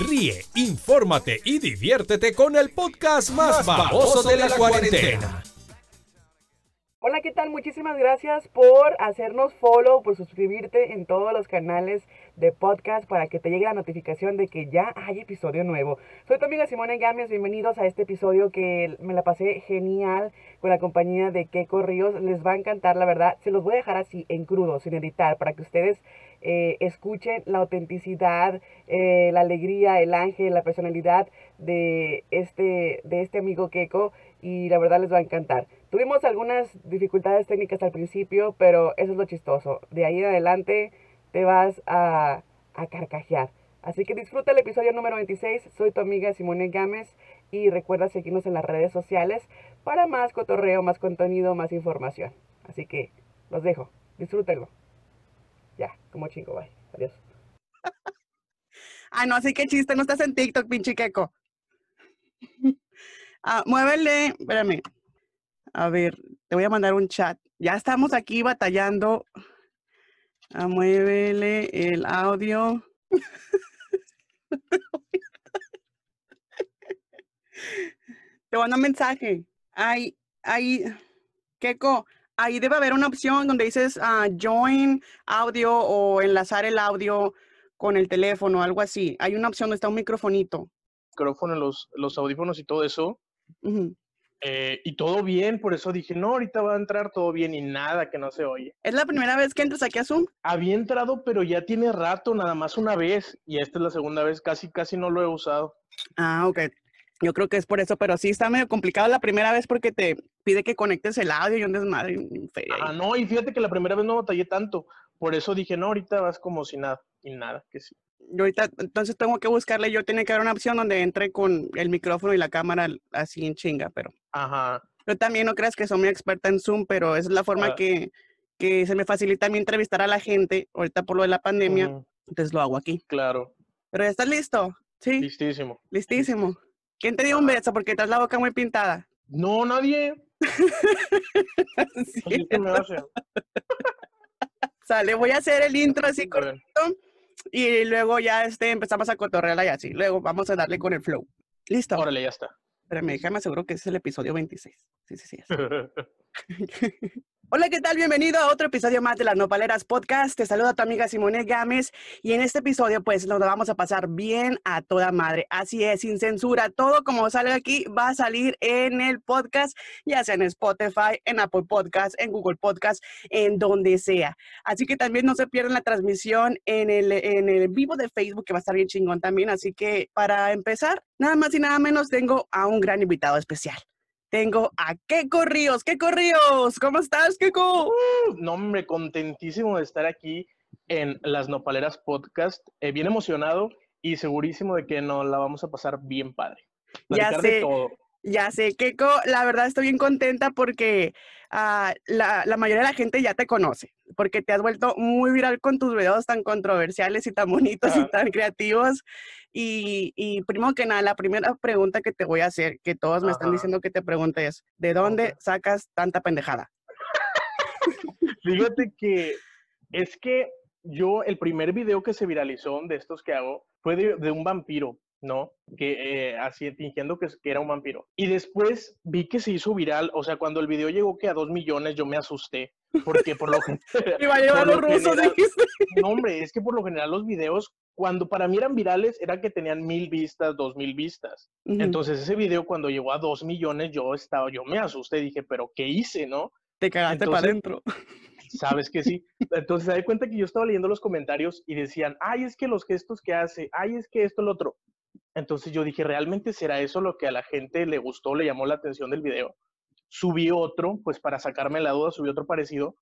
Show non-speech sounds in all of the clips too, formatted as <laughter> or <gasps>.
Ríe, infórmate y diviértete con el podcast más baboso de la cuarentena. Hola, ¿qué tal? Muchísimas gracias por hacernos follow, por suscribirte en todos los canales de podcast para que te llegue la notificación de que ya hay episodio nuevo. Soy tu amiga Simone Gámez, bienvenidos a este episodio que me la pasé genial con la compañía de Keiko Ríos. Les va a encantar, la verdad. Se los voy a dejar así, en crudo, sin editar, para que ustedes eh, escuchen la autenticidad, eh, la alegría, el ángel, la personalidad de este, de este amigo Keiko y la verdad les va a encantar. Tuvimos algunas dificultades técnicas al principio, pero eso es lo chistoso. De ahí en adelante te vas a, a carcajear. Así que disfruta el episodio número 26. Soy tu amiga Simone Gámez y recuerda seguirnos en las redes sociales para más cotorreo, más contenido, más información. Así que los dejo. Disfrútenlo. Ya, como chingo, bye. Adiós. Ay, <laughs> no, así que chiste, no estás en TikTok, pinche queco. <laughs> Ah, muévele, espérame. A ver, te voy a mandar un chat. Ya estamos aquí batallando. Ah, el audio. <laughs> te mando un mensaje. Ahí, ahí, Keiko, ahí debe haber una opción donde dices ah, join audio o enlazar el audio con el teléfono, algo así. Hay una opción donde está un microfonito. Micrófono, los, los audífonos y todo eso. Eh, y todo bien, por eso dije, no, ahorita va a entrar todo bien y nada que no se oye. ¿Es la primera vez que entras aquí a Zoom? Había entrado, pero ya tiene rato, nada más una vez, y esta es la segunda vez, casi, casi no lo he usado. Ah, ok. Yo creo que es por eso, pero sí está medio complicado la primera vez porque te pide que conectes el audio y un desmadre. un. Ah, no, y fíjate que la primera vez no batallé tanto, por eso dije, no, ahorita vas como si nada, y nada, que sí. Yo ahorita, entonces tengo que buscarle, yo tiene que haber una opción donde entre con el micrófono y la cámara así en chinga, pero Ajá, yo también no creas que soy muy experta en Zoom, pero esa es la forma Ah. que, que se me facilita a mí entrevistar a la gente ahorita por lo de la pandemia, entonces lo hago aquí. claro, Pero ya estás listo, sí, listísimo. listísimo. ¿Quién te dio un beso? Porque traes la boca muy pintada. No, nadie. <laughs> Sí, Así me hace. Sale, voy a hacer el intro así cortito y luego ya este, empezamos a cotorrearla y así. Luego vamos a darle con el flow. ¿Listo? Órale, ya está. Espérame, déjame aseguro que ese es el episodio 26. Sí, sí, sí. <laughs> <laughs> Hola, ¿qué tal? Bienvenido a otro episodio más de las Nopaleras Podcast. Te saluda tu amiga Simone Gámez y en este episodio pues nos vamos a pasar bien a toda madre. Así es, sin censura. Todo como sale aquí va a salir en el podcast, ya sea en Spotify, en Apple Podcast, en Google Podcast, en donde sea. Así que también no se pierdan la transmisión en el, en el vivo de Facebook que va a estar bien chingón también. Así que para empezar, nada más y nada menos tengo a un gran invitado especial. Tengo a Keiko Ríos. Keiko Ríos, ¿cómo estás, Keiko? No, hombre, contentísimo de estar aquí en Las Nopaleras Podcast. eh, bien emocionado y segurísimo de que nos la vamos a pasar bien padre. Ya Platicar de sé. todo. Ya sé, Keiko, la verdad estoy bien contenta porque ah, la, la mayoría de la gente ya te conoce, porque te has vuelto muy viral con tus videos tan controversiales y tan bonitos y Ah. tan creativos. Y, y primero que nada, la primera pregunta que te voy a hacer, que todos me están diciendo que te pregunte es, ¿de dónde sacas tanta pendejada? <laughs> Fíjate que es que yo, el primer video que se viralizó de estos que hago fue de, de un vampiro, ¿no? Que eh, así fingiendo que, que era un vampiro. Y después vi que se hizo viral, o sea, cuando el video llegó que a dos millones yo me asusté, porque por lo <laughs> <laughs> general... Iba a llevar los lo rusos, general-. No, hombre, es que por lo general los videos, cuando para mí eran virales, era que tenían mil vistas, dos mil vistas. Entonces ese video cuando llegó a dos millones, yo estaba, yo me asusté, dije, pero ¿qué hice, no? Te cagaste para adentro. <laughs> Sabes que sí. Entonces me di cuenta que yo estaba leyendo los comentarios y decían, ay, es que los gestos que hace, ay, es que esto, lo otro. Entonces yo dije, ¿realmente será eso lo que a la gente le gustó, le llamó la atención del video? Subí otro, pues para sacarme la duda, subí otro parecido.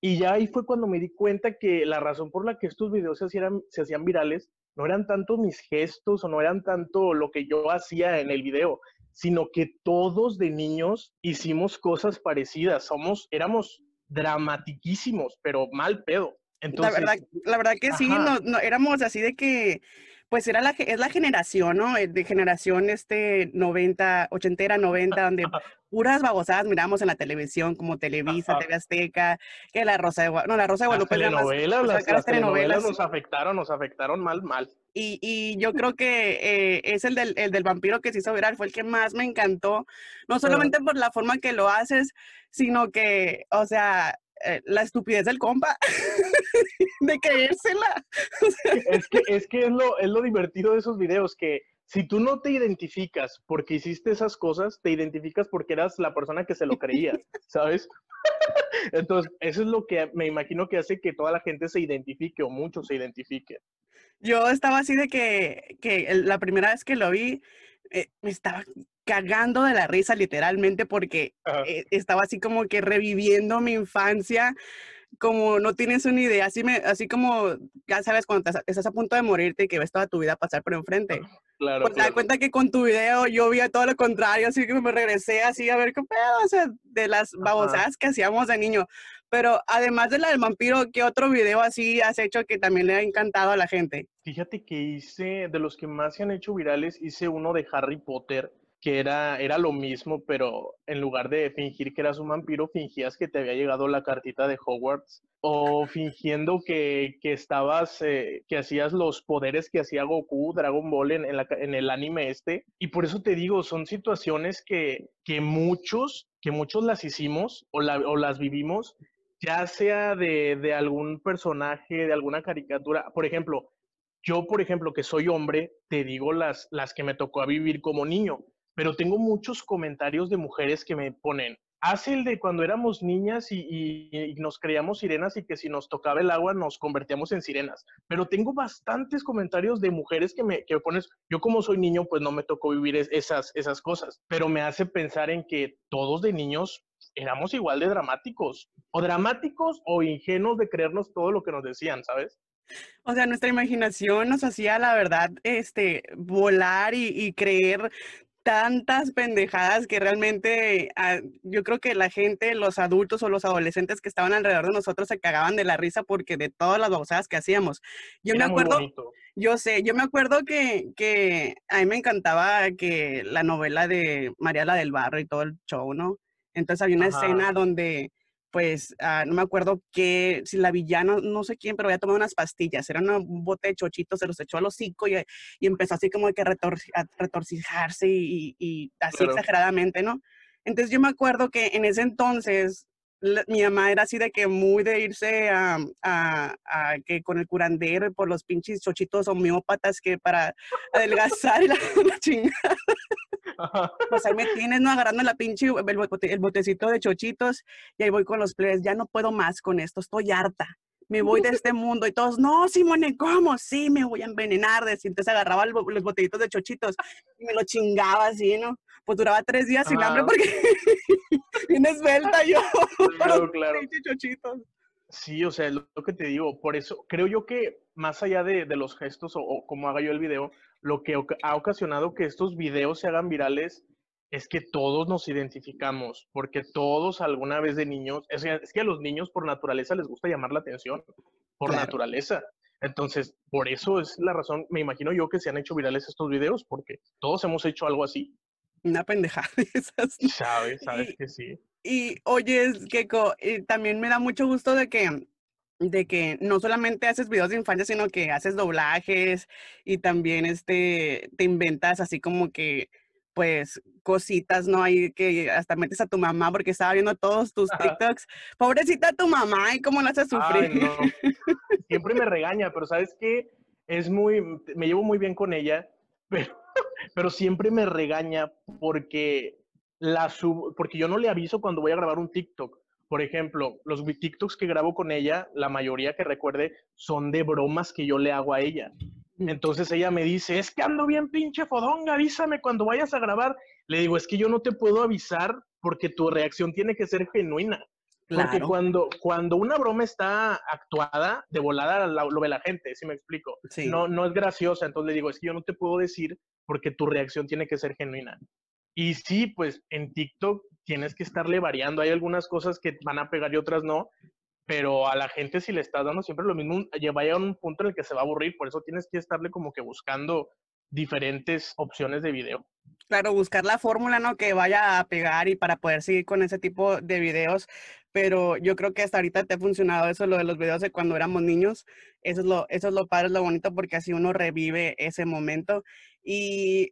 Y ya ahí fue cuando me di cuenta que la razón por la que estos videos se hacían, se hacían virales no eran tanto mis gestos o no eran tanto lo que yo hacía en el video, sino que todos de niños hicimos cosas parecidas. Somos, éramos dramatiquísimos, pero mal pedo. Entonces, la verdad, la verdad que sí, no, éramos así de que pues era la, es la generación, ¿no? Eh, de generación este 90, ochentera, 90, donde <laughs> puras babosadas miramos en la televisión, como Televisa, TV Azteca, que la Rosa de Guadalupe, no, la Rosa de Guadalupe. Las telenovelas, las, telenovelas nos afectaron, nos afectaron mal, mal. Y, y yo creo que eh, es el del, el del vampiro que se hizo viral, fue el que más me encantó, no solamente por la forma que lo haces, sino que, o sea, eh, la estupidez del compa <laughs> <laughs> de creérsela. es que, es, que es, lo, es lo divertido de esos videos, que si tú no te identificas porque hiciste esas cosas, te identificas porque eras la persona que se lo creía, <laughs> ¿sabes? Entonces, eso es lo que me imagino que hace que toda la gente se identifique o muchos se identifiquen. Yo estaba así de que, que la primera vez que lo vi, eh, me estaba cagando de la risa literalmente porque eh, estaba así como que reviviendo mi infancia como no tienes una idea, así, me, así como ya sabes cuando estás a punto de morirte y que ves toda tu vida pasar por enfrente. Claro. Pues te das cuenta que con tu video yo vi todo lo contrario, así que me regresé así a ver qué pedo, o sea, de las babosadas que hacíamos de niño. Pero además de la del vampiro, ¿qué otro video así has hecho que también le ha encantado a la gente? Fíjate que hice, de los que más se han hecho virales, hice uno de Harry Potter que era, era lo mismo, pero en lugar de fingir que eras un vampiro, fingías que te había llegado la cartita de Hogwarts o fingiendo que, que estabas, eh, que hacías los poderes que hacía Goku, Dragon Ball en, en, el anime este. Y por eso te digo, son situaciones que, que muchos, que muchos las hicimos o, la, o las vivimos, ya sea de, de algún personaje, de alguna caricatura. Por ejemplo, yo, por ejemplo, que soy hombre, te digo las, las que me tocó a vivir como niño pero tengo muchos comentarios de mujeres que me ponen, hace el de cuando éramos niñas y, nos creíamos sirenas y que si nos tocaba el agua nos convertíamos en sirenas. Pero tengo bastantes comentarios de mujeres que me que pones, yo como soy niño, pues no me tocó vivir esas, esas cosas, pero me hace pensar en que todos de niños éramos igual de dramáticos, o dramáticos o ingenuos de creernos todo lo que nos decían, ¿sabes? O sea, nuestra imaginación nos hacía, la verdad, este, volar y, y creer tantas pendejadas que realmente ah, yo creo que la gente, los adultos o los adolescentes que estaban alrededor de nosotros se cagaban de la risa porque de todas las babosadas que hacíamos. Yo me acuerdo, yo sé, yo me acuerdo que, que a mí me encantaba que la novela de María la del Barro y todo el show, ¿no? Entonces había una escena donde pues ah, no me acuerdo qué, si la villana, no sé quién, pero había tomado unas pastillas, era un bote de chochitos, se los echó a los cinco y, y empezó así como que a, retorcijarse y, así exageradamente, ¿no? Entonces yo me acuerdo que en ese entonces mi mamá era así de que muy de irse a, a, que con el curandero por los pinches chochitos homeópatas que para adelgazar y la, <laughs> la chingada. <laughs> Pues ahí me tienes, ¿no? Agarrando la pinche, el, botecito de chochitos y ahí voy con los plebes. Ya no puedo más con esto, estoy harta. Me voy de este mundo y todos, no, Simone, ¿cómo? Sí, me voy a envenenar. Entonces agarraba los botellitos de chochitos y me lo chingaba así, ¿no? Pues duraba tres días sin hambre porque <laughs> viene esbelta yo. <laughs> Claro, claro. Chochitos. Sí, o sea, lo, que te digo, por eso creo yo que más allá de, los gestos o, como haga yo el video, lo que ha ocasionado que estos videos se hagan virales es que todos nos identificamos, porque todos alguna vez de niños, es, que a los niños por naturaleza les gusta llamar la atención, por naturaleza. Entonces, por eso es la razón, me imagino yo que se han hecho virales estos videos, porque todos hemos hecho algo así. Una pendejada. Sabes, sabes que sí. Y oye, Keko, también me da mucho gusto de que de que no solamente haces videos de infancia, sino que haces doblajes y también este, te inventas así como que, pues, cositas, ¿no? Hay que hasta metes a tu mamá porque estaba viendo todos tus TikToks. Pobrecita tu mamá, ¿y cómo la haces sufrir? <laughs> Siempre me regaña, pero ¿sabes qué? Es muy, me llevo muy bien con ella, <laughs> pero, pero siempre me regaña porque la sub, porque yo no le aviso cuando voy a grabar un TikTok por ejemplo, los TikToks que grabo con ella, la mayoría que recuerde, son de bromas que yo le hago a ella. Entonces ella me dice, es que ando bien pinche fodonga, avísame cuando vayas a grabar. Le digo, es que yo no te puedo avisar porque tu reacción tiene que ser genuina. Porque cuando, cuando una broma está actuada, de volada lo, ve la gente, si me explico. No, no es graciosa, entonces le digo, es que yo no te puedo decir porque tu reacción tiene que ser genuina. Y sí, pues en TikTok tienes que estarle variando. Hay algunas cosas que van a pegar y otras no, pero a la gente si le estás dando siempre lo mismo, va a un punto en el que se va a aburrir, por eso tienes que estarle como que buscando diferentes opciones de video. Claro, buscar la fórmula, ¿no? Que vaya a pegar y para poder seguir con ese tipo de videos. Pero yo creo que hasta ahorita te ha funcionado eso, lo de los videos de cuando éramos niños. Eso es lo, eso es lo padre, es lo bonito, porque así uno revive ese momento. Y,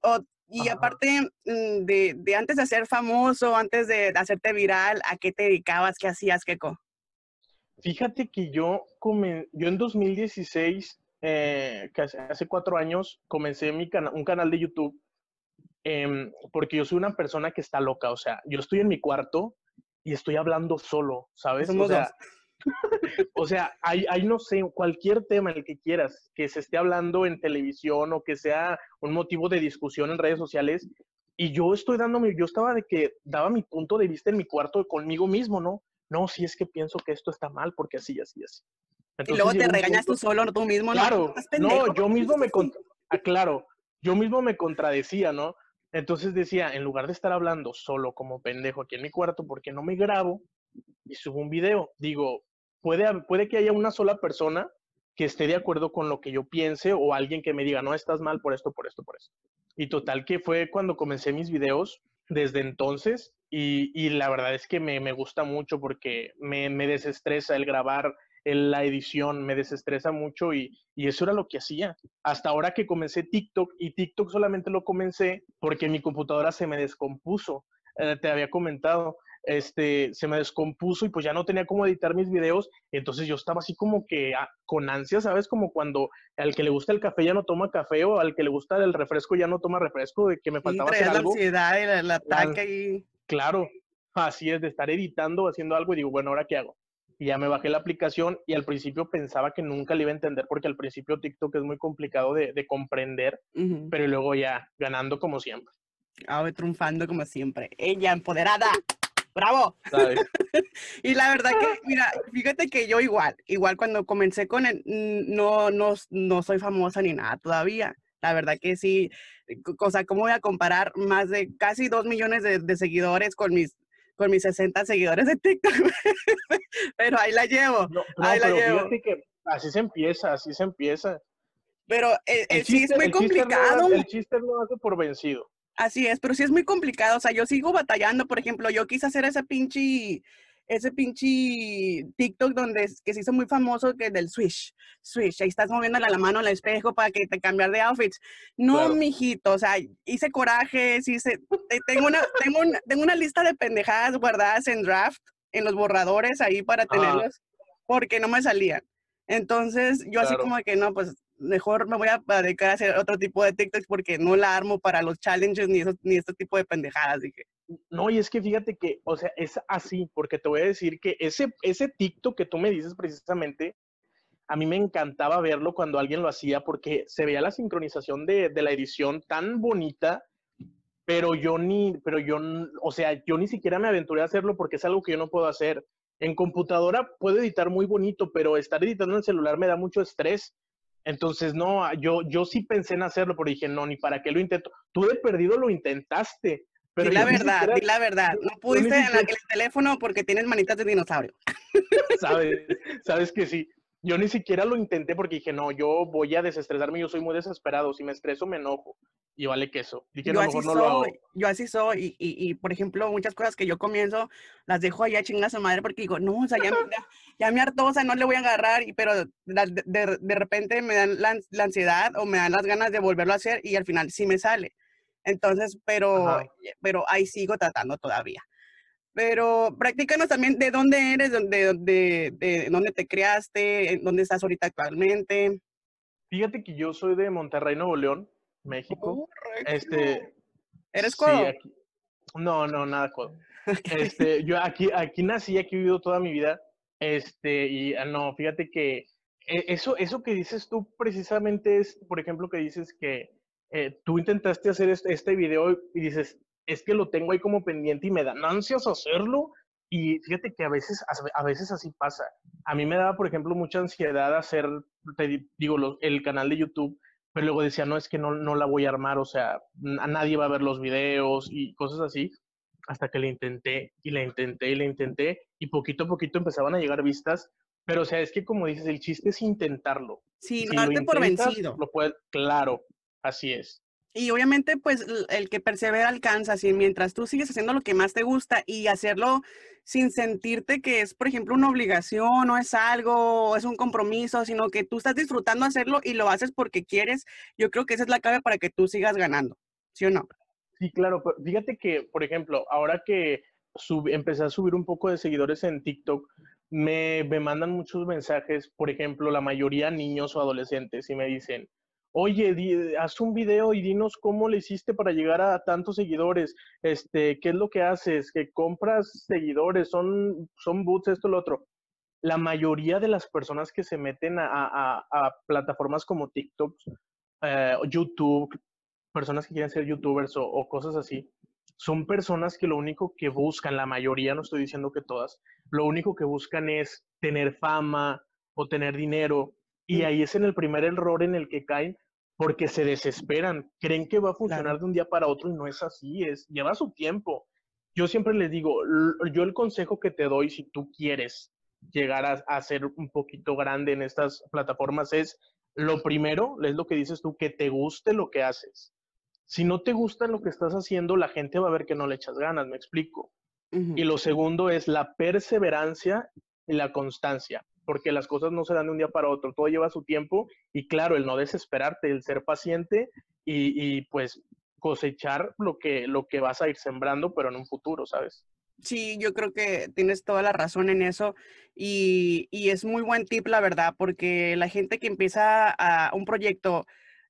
y aparte mm, de, de, antes de ser famoso, antes de hacerte viral, ¿a qué te dedicabas? ¿Qué hacías, Keiko? Fíjate que yo, yo en 2016 eh, que hace, cuatro años comencé mi un canal de YouTube em, porque yo soy una persona que está loca, o sea, yo estoy en mi cuarto y estoy hablando solo, ¿sabes? o sea, <laughs> o sea hay, hay, no sé, cualquier tema el que quieras, que se esté hablando en televisión o que sea un motivo de discusión en redes sociales, y yo estoy dándome, yo estaba de que daba mi punto de vista en mi cuarto conmigo mismo, ¿no? No, si es que pienso que esto está mal porque así, así, así y luego te regañas tú solo, tú mismo. Claro, no, yo mismo me, ah, claro, yo mismo me contradecía, ¿no? Entonces decía, en lugar de estar hablando solo como pendejo aquí en mi cuarto, porque no me grabo y subo un video? Digo, puede, puede que haya una sola persona que esté de acuerdo con lo que yo piense o alguien que me diga, no, estás mal por esto, por esto, por esto. Y total que fue cuando comencé mis videos desde entonces y, y la verdad es que me, me gusta mucho porque me, me desestresa el grabar la edición me desestresa mucho y, eso era lo que hacía. Hasta ahora que comencé TikTok y TikTok solamente lo comencé porque mi computadora se me descompuso. Eh, te había comentado, este, se me descompuso y pues ya no tenía cómo editar mis videos. Entonces yo estaba así como que ah, con ansia, ¿sabes? Como cuando al que le gusta el café ya no toma café o al que le gusta el refresco ya no toma refresco, de que me faltaba hacer algo. La ansiedad y el, ataque y... Claro, así es, de estar editando, haciendo algo y digo, bueno, ¿ahora qué hago? y ya me bajé la aplicación y al principio pensaba que nunca le iba a entender porque al principio TikTok es muy complicado de, de comprender, pero luego ya ganando como siempre. Ah, triunfando como siempre. Ella empoderada. ¡Bravo! <laughs> y la verdad que, mira, fíjate que yo igual, igual cuando comencé con el, no, no, no soy famosa ni nada todavía. La verdad que sí, o sea, ¿cómo voy a comparar más de casi dos millones de, de seguidores con mis con mis 60 seguidores de TikTok. <laughs> pero ahí la llevo. ahí la llevo. Que así se empieza, así se empieza. Pero eh, el, sí es muy complicado. el chiste no hace por vencido. Así es, pero sí es muy complicado. O sea, yo sigo batallando. Por ejemplo, yo quise hacer ese pinche ese pinche TikTok donde que se hizo muy famoso que del swish, swish, ahí estás moviendo la mano al espejo para que te cambiar de outfits. No, mijito, o sea, hice corajes, hice, tengo una, tengo, tengo una lista de pendejadas guardadas en draft, en los borradores ahí para tenerlos, porque no me salían. Entonces, yo así como que no, pues mejor me voy a dedicar a hacer otro tipo de TikToks porque no la armo para los challenges ni, ni este tipo de pendejadas, dije. No, y es que fíjate que, o sea, es así, porque te voy a decir que ese, ese TikTok que tú me dices precisamente, a mí me encantaba verlo cuando alguien lo hacía porque se veía la sincronización de, de la edición tan bonita, pero yo ni, pero yo, o sea, yo ni siquiera me aventuré a hacerlo porque es algo que yo no puedo hacer. En computadora puedo editar muy bonito, pero estar editando en el celular me da mucho estrés. Entonces, no, yo, yo sí pensé en hacerlo, pero dije, no, ni para qué lo intento. Tú de perdido lo intentaste, pero la verdad, di la verdad. No pudiste en el teléfono porque tienes manitas de dinosaurio. Sabes, sabes que sí. Yo ni siquiera lo intenté porque dije, no, yo voy a desestresarme, yo soy muy desesperado. Si me estreso, me enojo. Y vale queso. Dije, yo así no soy, lo hago. Yo así soy. Y, y, por ejemplo, muchas cosas que yo comienzo, las dejo allá chingas a madre porque digo, no, o sea, ya, ya, me hartó, o sea, no le voy a agarrar. Y, pero de, de, de repente me dan la, la, ansiedad o me dan las ganas de volverlo a hacer y al final sí me sale. Entonces, pero, pero ahí sigo tratando todavía. Pero practícanos también de dónde eres, de, de, de, dónde te criaste, dónde estás ahorita actualmente. Fíjate que yo soy de Monterrey, Nuevo León, México. Este, ¿Eres codo? no, no, nada codo. <laughs> Este, yo aquí, aquí nací, aquí he vivido toda mi vida. Este, y ah, no, fíjate que eh, eso, eso que dices tú precisamente es, por ejemplo, que dices que eh, tú intentaste hacer este, este, video y dices, es que lo tengo ahí como pendiente y me dan ansias hacerlo. Y fíjate que a veces, a veces así pasa. A mí me daba, por ejemplo, mucha ansiedad hacer, te digo, el canal de YouTube, pero luego decía, no, es que no, no la voy a armar, o sea, a nadie va a ver los videos y cosas así, hasta que le intenté y le intenté y le intenté, y poquito a poquito empezaban a llegar vistas, Pero, o sea, es que como dices, el chiste es intentarlo. Sí, Si darte por vencido. Lo puedes, claro, así es. Y obviamente, pues el que persevera alcanza, así mientras tú sigues haciendo lo que más te gusta y hacerlo sin sentirte que es, por ejemplo, una obligación, o es algo, o es un compromiso, sino que tú estás disfrutando hacerlo y lo haces porque quieres, yo creo que esa es la clave para que tú sigas ganando, ¿sí o no? Sí, claro, pero fíjate que, por ejemplo, ahora que empecé a subir un poco de seguidores en TikTok, me, me mandan muchos mensajes, por ejemplo, la mayoría niños o adolescentes, y me dicen, oye, di- haz un video y dinos cómo le hiciste para llegar a tantos seguidores, este, qué es lo que haces, que compras seguidores, son, son boots, esto, lo otro. La mayoría de las personas que se meten a, a- a plataformas como TikTok, eh, YouTube, personas que quieren ser youtubers o, o cosas así, son personas que lo único que buscan, la mayoría, no estoy diciendo que todas, lo único que buscan es tener fama o tener dinero. Y ahí es en el primer error en el que caen porque se desesperan, creen que va a funcionar Claro. de un día para otro y no es así, es lleva su tiempo. Yo siempre les digo, yo el consejo que te doy si tú quieres llegar a, a ser un poquito grande en estas plataformas es, lo primero, es lo que dices tú, que te guste lo que haces. Si no te gusta lo que estás haciendo, la gente va a ver que no le echas ganas, me explico. Y lo segundo es la perseverancia y la constancia, porque las cosas no se dan de un día para otro, todo lleva su tiempo y claro, el no desesperarte, el ser paciente y, y, pues cosechar lo que, lo que vas a ir sembrando, pero en un futuro, ¿sabes? Sí, yo creo que tienes toda la razón en eso y, y es muy buen tip, la verdad, porque la gente que empieza a un proyecto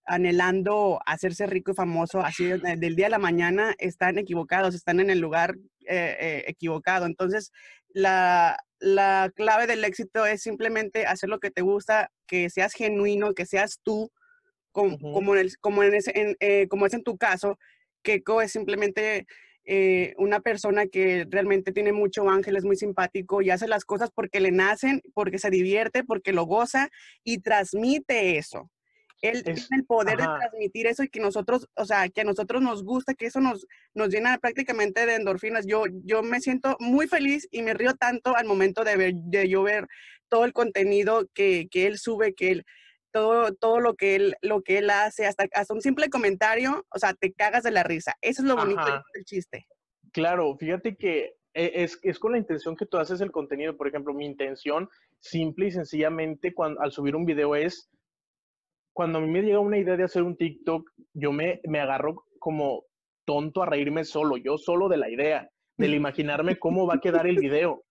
anhelando hacerse rico y famoso así de- del día a la mañana, están equivocados, están en el lugar eh, eh, equivocado. Entonces, la, la clave del éxito es simplemente hacer lo que te gusta, que seas genuino, que seas tú, com- Ujú. como, en el- como, en ese, en, eh, como es en tu caso, que es simplemente eh, una persona que realmente tiene mucho ángel, es muy simpático y hace las cosas porque le nacen, porque se divierte, porque lo goza y transmite eso. Él Es- tiene el poder ajá. de transmitir eso y que nosotros, o sea, que a nosotros nos gusta, que eso nos, nos llena prácticamente de endorfinas. Yo, yo me siento muy feliz y me río tanto al momento de, ver, de yo ver todo el contenido que, que él sube, que él, todo, todo lo que él, lo que él hace, hasta, hasta un simple comentario, o sea, te cagas de la risa. Eso es lo bonito Ajá. del chiste. Claro, fíjate que e- es, es con la intención que tú haces el contenido. Por ejemplo, mi intención simple y sencillamente cuando, al subir un video es, cuando a mí me llega una idea de hacer un TikTok, yo me, me agarro como tonto a reírme solo, yo solo de la idea, del imaginarme <laughs> cómo va a quedar el video.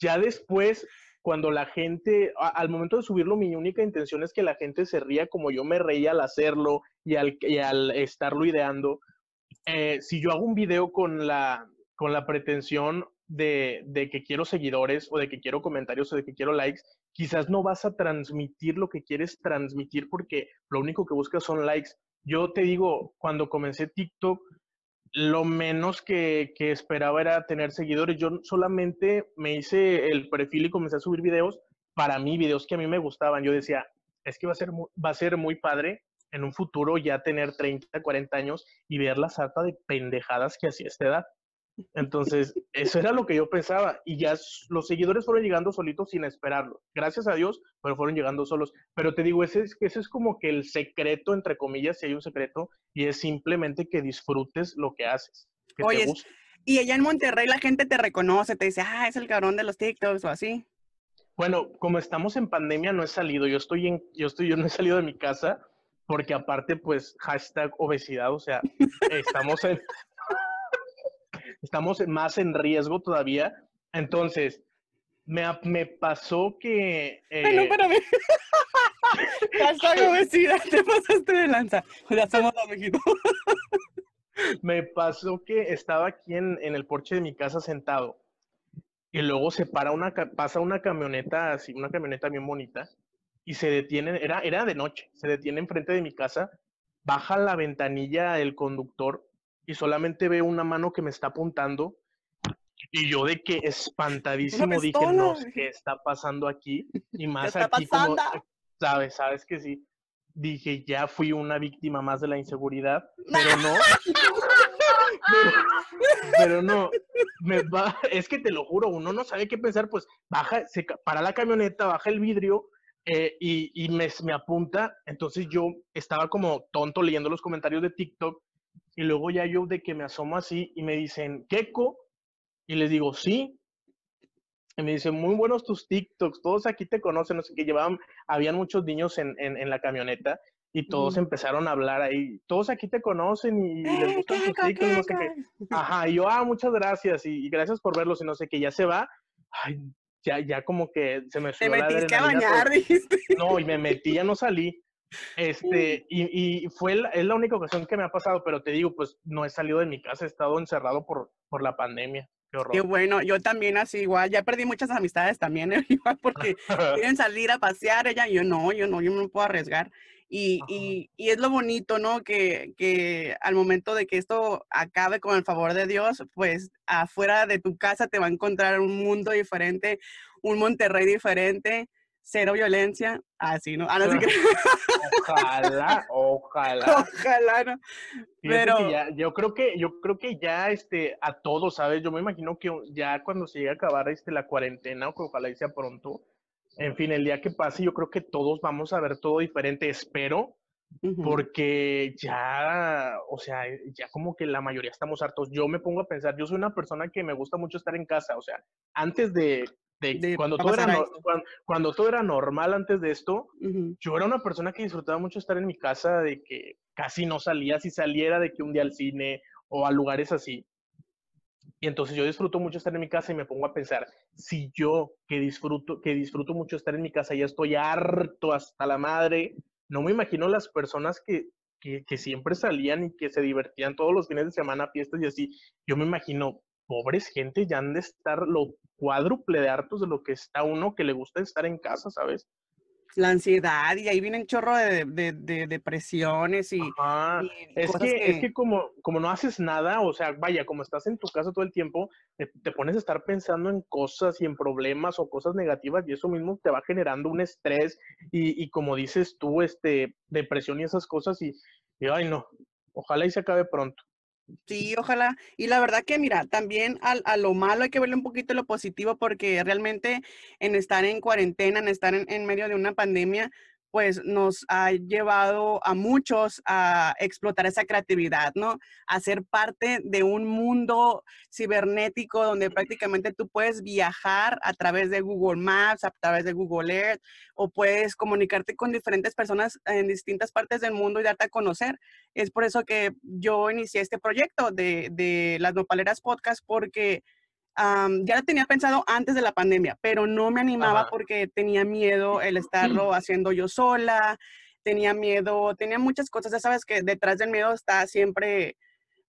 Ya después, cuando la gente, a- al momento de subirlo, mi única intención es que la gente se ría como yo me reía al hacerlo y al, y al estarlo ideando. Eh, si yo hago un video con la, con la pretensión de, de que quiero seguidores o de que quiero comentarios o de que quiero likes, quizás no vas a transmitir lo que quieres transmitir porque lo único que buscas son likes. Yo te digo, cuando comencé TikTok, lo menos que, esperaba era tener seguidores. Yo solamente me hice el perfil y comencé a subir videos para mí, videos que a mí me gustaban. Yo decía, es que va a ser, mu- va a ser muy padre en un futuro ya tener 30, 40 años y ver la sarta de pendejadas que hacía esta edad. Entonces, eso era lo que yo pensaba. Y ya los seguidores fueron llegando solitos sin esperarlo. Gracias a Dios, pero fueron llegando solos. Pero te digo, ese es, ese es como que el secreto, entre comillas, si hay un secreto, y es simplemente que disfrutes lo que haces. Que Oye, te es- guste. Y allá en Monterrey la gente te reconoce, te dice, ah, es el cabrón de los TikToks o así. Bueno, como estamos en pandemia, no he salido. Yo estoy en, yo estoy, yo no he salido de mi casa porque aparte, pues, hashtag obesidad, o sea, estamos en, estamos más en riesgo todavía. Entonces, me, me pasó que... eh, Ay, no, espérame. <laughs> Hashtag obesidad, te pasaste de lanza. Ya somos los <laughs> me pasó que estaba aquí en, en el porche de mi casa sentado y luego se para una, pasa una camioneta así, una camioneta bien bonita y se detiene, era, era de noche, se detiene enfrente de mi casa, baja la ventanilla el conductor y solamente veo una mano que me está apuntando y yo de que espantadísimo dije, no, pistola". ¿qué está pasando aquí? Y <laughs> más aquí como, sabes, sabes que sí. Dije, ya fui una víctima más de la inseguridad, <laughs> pero no. pero, no, me va, es que te lo juro, uno no sabe qué pensar, pues baja, se para la camioneta, baja el vidrio eh, y, y me, me, apunta. Entonces yo estaba como tonto leyendo los comentarios de TikTok y luego ya yo de que me asomo así y me dicen, Keko, y les digo, sí. Y me dicen, muy buenos tus TikToks, todos aquí te conocen, no sé qué, llevaban, habían muchos niños en, en, en la camioneta y todos empezaron a hablar ahí, todos aquí te conocen y, les eh, gustan tus TikToks, no sé qué. <laughs> Ajá, y yo, ah, muchas gracias y, gracias por verlos y no sé qué, ya se va. Ay, ya, ya como que se me subió Te metiste a bañar, <laughs> dijiste. No, y me metí, ya no salí. Este, y, y fue la, es la única ocasión que me ha pasado, pero te digo, pues no he salido de mi casa, he estado encerrado por, por la pandemia. Qué, bueno, yo también así igual, ya perdí muchas amistades también, <laughs> igual porque <laughs> quieren salir a pasear, ella, yo no, yo no, yo no me puedo arriesgar. Y, y, y, es lo bonito, ¿no? Que, que, al momento de que esto acabe con el favor de Dios, pues afuera de tu casa te va a encontrar un mundo diferente, un Monterrey diferente, cero violencia, así, ¿no? Ah, no ojalá, ojalá. <laughs> Ojalá, ¿no? Pero ya, yo creo que, yo creo que ya, este, a todos, ¿sabes? Yo me imagino que ya cuando se llegue a acabar, este, la cuarentena, o que ojalá sea pronto, en fin, el día que pase, yo creo que todos vamos a ver todo diferente, espero, porque ya, o sea, ya como que la mayoría estamos hartos. Yo me pongo a pensar, yo soy una persona que me gusta mucho estar en casa, o sea, antes de, cuando, todo era, cuando, todo era normal antes de esto, yo era una persona que disfrutaba mucho estar en mi casa, de que casi no salía, si saliera de que un día al cine o a lugares así. Y entonces yo disfruto mucho estar en mi casa y me pongo a pensar, si yo que disfruto, que disfruto mucho estar en mi casa ya estoy harto hasta la madre, no me imagino las personas que, que, que siempre salían y que se divertían todos los fines de semana, fiestas y así. Yo me imagino, pobres gente, ya han de estar lo cuádruple de hartos de lo que está uno que le gusta estar en casa, ¿sabes? La ansiedad y ahí viene un chorro de, de, depresiones y, es, que, es que como, como no haces nada, o sea, vaya, como estás en tu casa todo el tiempo, te, pones a estar pensando en cosas y en problemas o cosas negativas y eso mismo te va generando un estrés y, y como dices tú, este, depresión y esas cosas y, y ay no, ojalá y se acabe pronto. Sí, ojalá. Y la verdad que, mira, también a, a, lo malo hay que verle un poquito lo positivo porque realmente en estar en cuarentena, en estar en, en medio de una pandemia, pues nos ha llevado a muchos a explotar esa creatividad, ¿no? A ser parte de un mundo cibernético donde prácticamente tú puedes viajar a través de Google Maps, a través de Google Earth, o puedes comunicarte con diferentes personas en distintas partes del mundo y darte a conocer. Es por eso que yo inicié este proyecto de, de las Nopaleras Podcast, porque ya lo tenía pensado antes de la pandemia, pero no me animaba porque tenía miedo el <clears throat> estarlo haciendo yo sola, tenía miedo, tenía muchas cosas, ya sabes que detrás del miedo está siempre,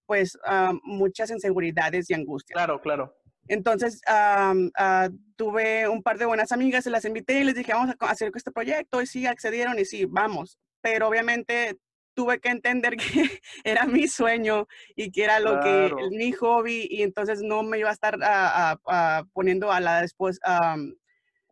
pues, muchas inseguridades y angustias. Claro, claro. Entonces, ah, tuve un par de buenas amigas, se las invité y les dije, vamos a hacer este proyecto, y sí, accedieron y sí, vamos. Pero obviamente tuve que entender que <laughs> era mi sueño y que era lo que mi hobby y entonces no me iba a estar poniendo a la después,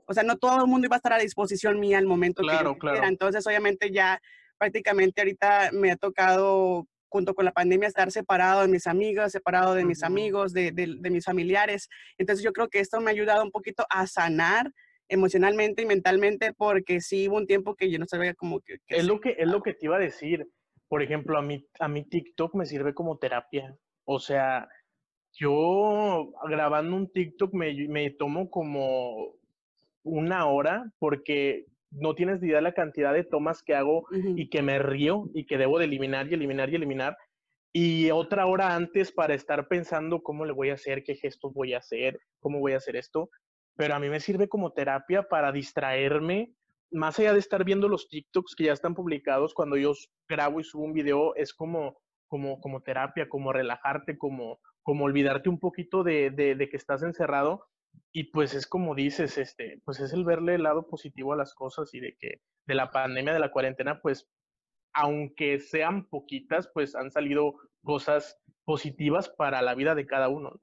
o sea, no todo el mundo iba a estar a disposición mía al momento que yo claro. Entonces, obviamente ya prácticamente ahorita me ha tocado junto con la pandemia estar separado de mis amigas, separado de mis amigos, de, de, mis familiares. Entonces yo creo que esto me ha ayudado un poquito a sanar emocionalmente y mentalmente, porque sí hubo un tiempo que yo no sabía cómo que... es, lo que es lo que te iba a decir. Por ejemplo, a mí, a mí TikTok me sirve como terapia. O sea, yo grabando un TikTok me, me tomo como una hora porque no tienes idea de la cantidad de tomas que hago y que me río y que debo de eliminar y eliminar y eliminar. Y otra hora antes para estar pensando cómo le voy a hacer, qué gestos voy a hacer, cómo voy a hacer esto pero a mí me sirve como terapia para distraerme, más allá de estar viendo los TikToks que ya están publicados, cuando yo grabo y subo un video, es como, como, como terapia, como relajarte, como, como olvidarte un poquito de, de, que estás encerrado. Y pues es como dices, este, pues es el verle el lado positivo a las cosas y de que de la pandemia, de la cuarentena, pues aunque sean poquitas, pues han salido cosas positivas para la vida de cada uno.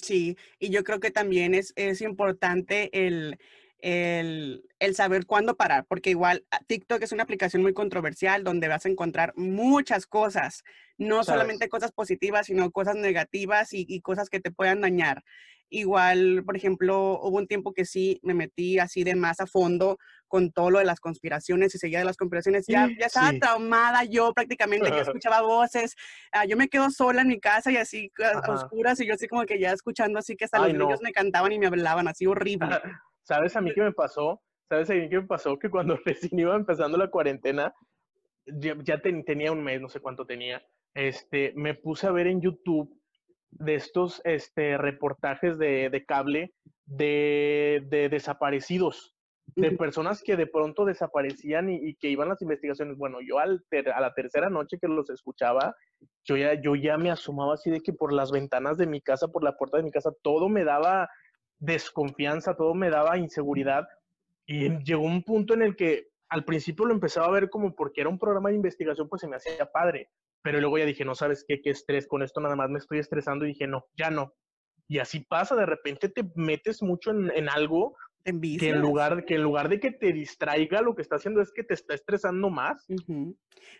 Sí, y yo creo que también es, es importante el, el, el, saber cuándo parar, porque igual ah, TikTok es una aplicación muy controversial donde vas a encontrar muchas cosas, no solamente cosas positivas, sino cosas negativas y, y, cosas que te puedan dañar. Igual, por ejemplo, hubo un tiempo que sí me metí así de más a fondo con todo lo de las conspiraciones y seguía de las conspiraciones. Ya, ya estaba traumada yo prácticamente, que <laughs> escuchaba voces. Uh, yo me quedo sola en mi casa y así a oscuras y yo así como que ya escuchando así que hasta Ay, los no. niños me cantaban y me hablaban así horrible. <laughs> ¿Sabes a mí qué me pasó? ¿Sabes a mí qué me pasó? Que cuando <laughs> recién iba empezando la cuarentena, ya, ya ten, tenía un mes, no sé cuánto tenía, este, me puse a ver en YouTube de estos este, reportajes de, de cable de, de, desaparecidos, de personas que de pronto desaparecían y, y, que iban las investigaciones. Bueno, yo al ter, a la tercera noche que los escuchaba, yo ya, yo ya me asomaba así de que por las ventanas de mi casa, por la puerta de mi casa, todo me daba desconfianza, todo me daba inseguridad. Y llegó un punto en el que al principio lo empezaba a ver como porque era un programa de investigación, pues se me hacía padre. Pero luego ya dije, no sabes qué, qué estrés, con esto nada más me estoy estresando y dije, no, ya no. Y así pasa, de repente te metes mucho en, en algo que en, lugar, que en lugar de que te distraiga, lo que está haciendo es que te está estresando más. Uh -huh.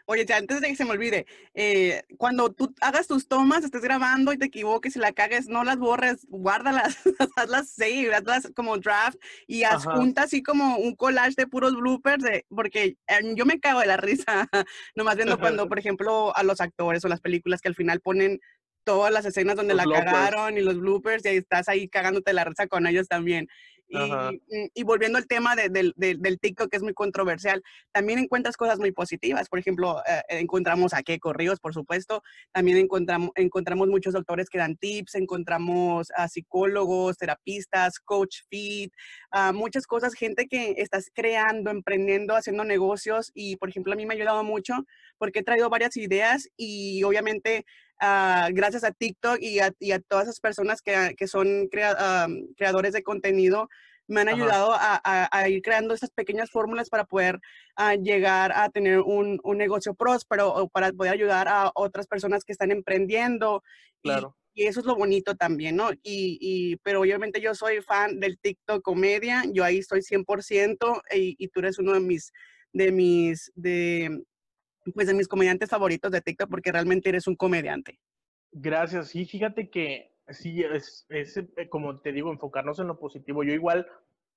Oye, antes de que se me olvide, eh, cuando tú hagas tus tomas, estés grabando y te equivoques y la cagues, no las borres, guárdalas, <laughs> hazlas save, hazlas como draft y haz juntas así como un collage de puros bloopers, de, porque eh, yo me cago de la <laughs> risa, nomás viendo cuando, por <laughs> ejemplo, a los actores o las películas que al final ponen todas las escenas donde los la bloopers. cagaron y los bloopers y ahí estás ahí cagándote la risa con ellos también. Y, y, volviendo al tema de, de, de, del TikTok, que es muy controversial, también encuentras cosas muy positivas. Por ejemplo, eh, encontramos a Keiko Ríos, por supuesto. También encontramos, encontramos muchos doctores que dan tips, encontramos a psicólogos, terapistas, coach fit, uh, muchas cosas, gente que estás creando, emprendiendo, haciendo negocios. Y, por ejemplo, a mí me ha ayudado mucho porque he traído varias ideas y obviamente Uh, gracias a TikTok y a, y a, todas esas personas que, que son crea, um, creadores de contenido, me han ayudado a, a, a, ir creando estas pequeñas fórmulas para poder uh, llegar a tener un, un, negocio próspero o para poder ayudar a otras personas que están emprendiendo. Claro. Y, y eso es lo bonito también, ¿no? Y, y, pero obviamente yo soy fan del TikTok comedia, yo ahí estoy 100% y, y tú eres uno de mis, de mis, de, pues de mis comediantes favoritos de TikTok porque realmente eres un comediante. Gracias. Sí, fíjate que sí, es, es, eh, como te digo, enfocarnos en lo positivo. Yo igual,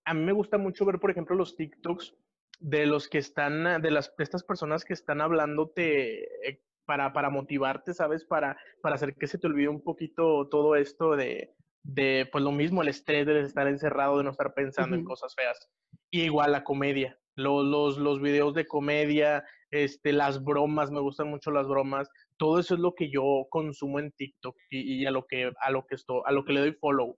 a mí me gusta mucho ver, por ejemplo, los TikToks de los que están, de las de estas personas que están hablándote eh, para, para motivarte, ¿sabes? Para, para hacer que se te olvide un poquito todo esto de, de, pues lo mismo, el estrés de estar encerrado, de no estar pensando uh -huh. en cosas feas. Y igual la comedia, los, los, los videos de comedia, este, las bromas, me gustan mucho las bromas, todo eso es lo que yo consumo en TikTok y, y, a lo que a lo que estoy, a lo que le doy follow.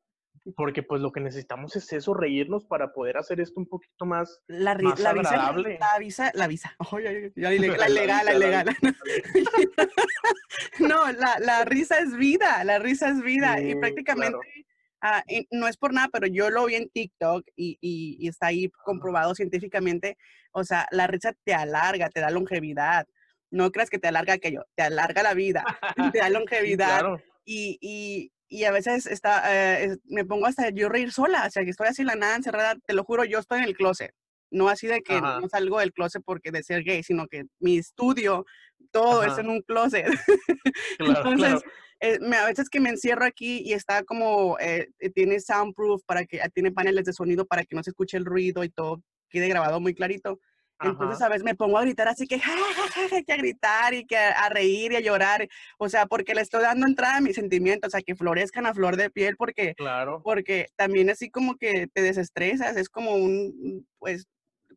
Porque pues lo que necesitamos es eso, reírnos para poder hacer esto un poquito más, la, más la agradable. Visa, la visa, la visa, oh, ya, ya, <laughs> ya, la ilegal, la ilegal. <laughs> no, la, la, risa es vida, la risa es vida sí, y prácticamente... Claro. Uh, y no es por nada, pero yo lo vi en TikTok y, y, y, está ahí comprobado científicamente. O sea, la risa te alarga, te da longevidad. No creas que te alarga aquello, te alarga la vida, <laughs> te da longevidad. Sí, claro. y, y, y, a veces está, eh, me pongo hasta yo reír sola, o sea, que estoy así la nada encerrada, te lo juro, yo estoy en el closet. No así de que Ajá. no salgo del closet porque de ser gay, sino que mi estudio, todo Ajá. es en un closet. <laughs> Claro, Entonces, claro eh, me, a veces que me encierro aquí y está como, eh, tiene soundproof, para que tiene paneles de sonido para que no se escuche el ruido y todo quede grabado muy clarito. Ajá. Entonces a veces me pongo a gritar así que, ja, ja, ja, ja, que a gritar y que a, a, reír y a llorar, o sea, porque le estoy dando entrada a mis sentimientos, o sea, que florezcan a flor de piel, porque, claro. porque también así como que te desestresas, es como un, pues,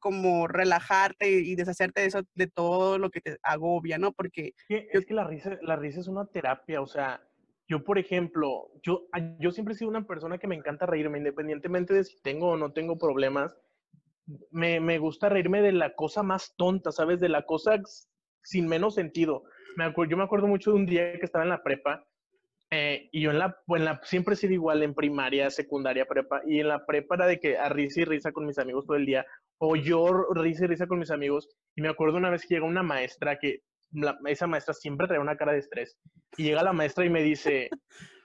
como relajarte y deshacerte de eso, de todo lo que te agobia, ¿no? Porque... Es que la risa, la risa es una terapia, o sea, yo, por ejemplo, yo, yo siempre he sido una persona que me encanta reírme, independientemente de si tengo o no tengo problemas, me, me gusta reírme de la cosa más tonta, ¿sabes? De la cosa sin menos sentido. Me acuerdo, yo me acuerdo mucho de un día que estaba en la prepa eh, y yo en la, en siempre he sido igual en primaria, secundaria, prepa, y en la prepa era de que a risa y risa con mis amigos todo el día, o yo risa y risa con mis amigos, y me acuerdo una vez que llega una maestra que, esa maestra siempre trae una cara de estrés, y llega la maestra y me dice,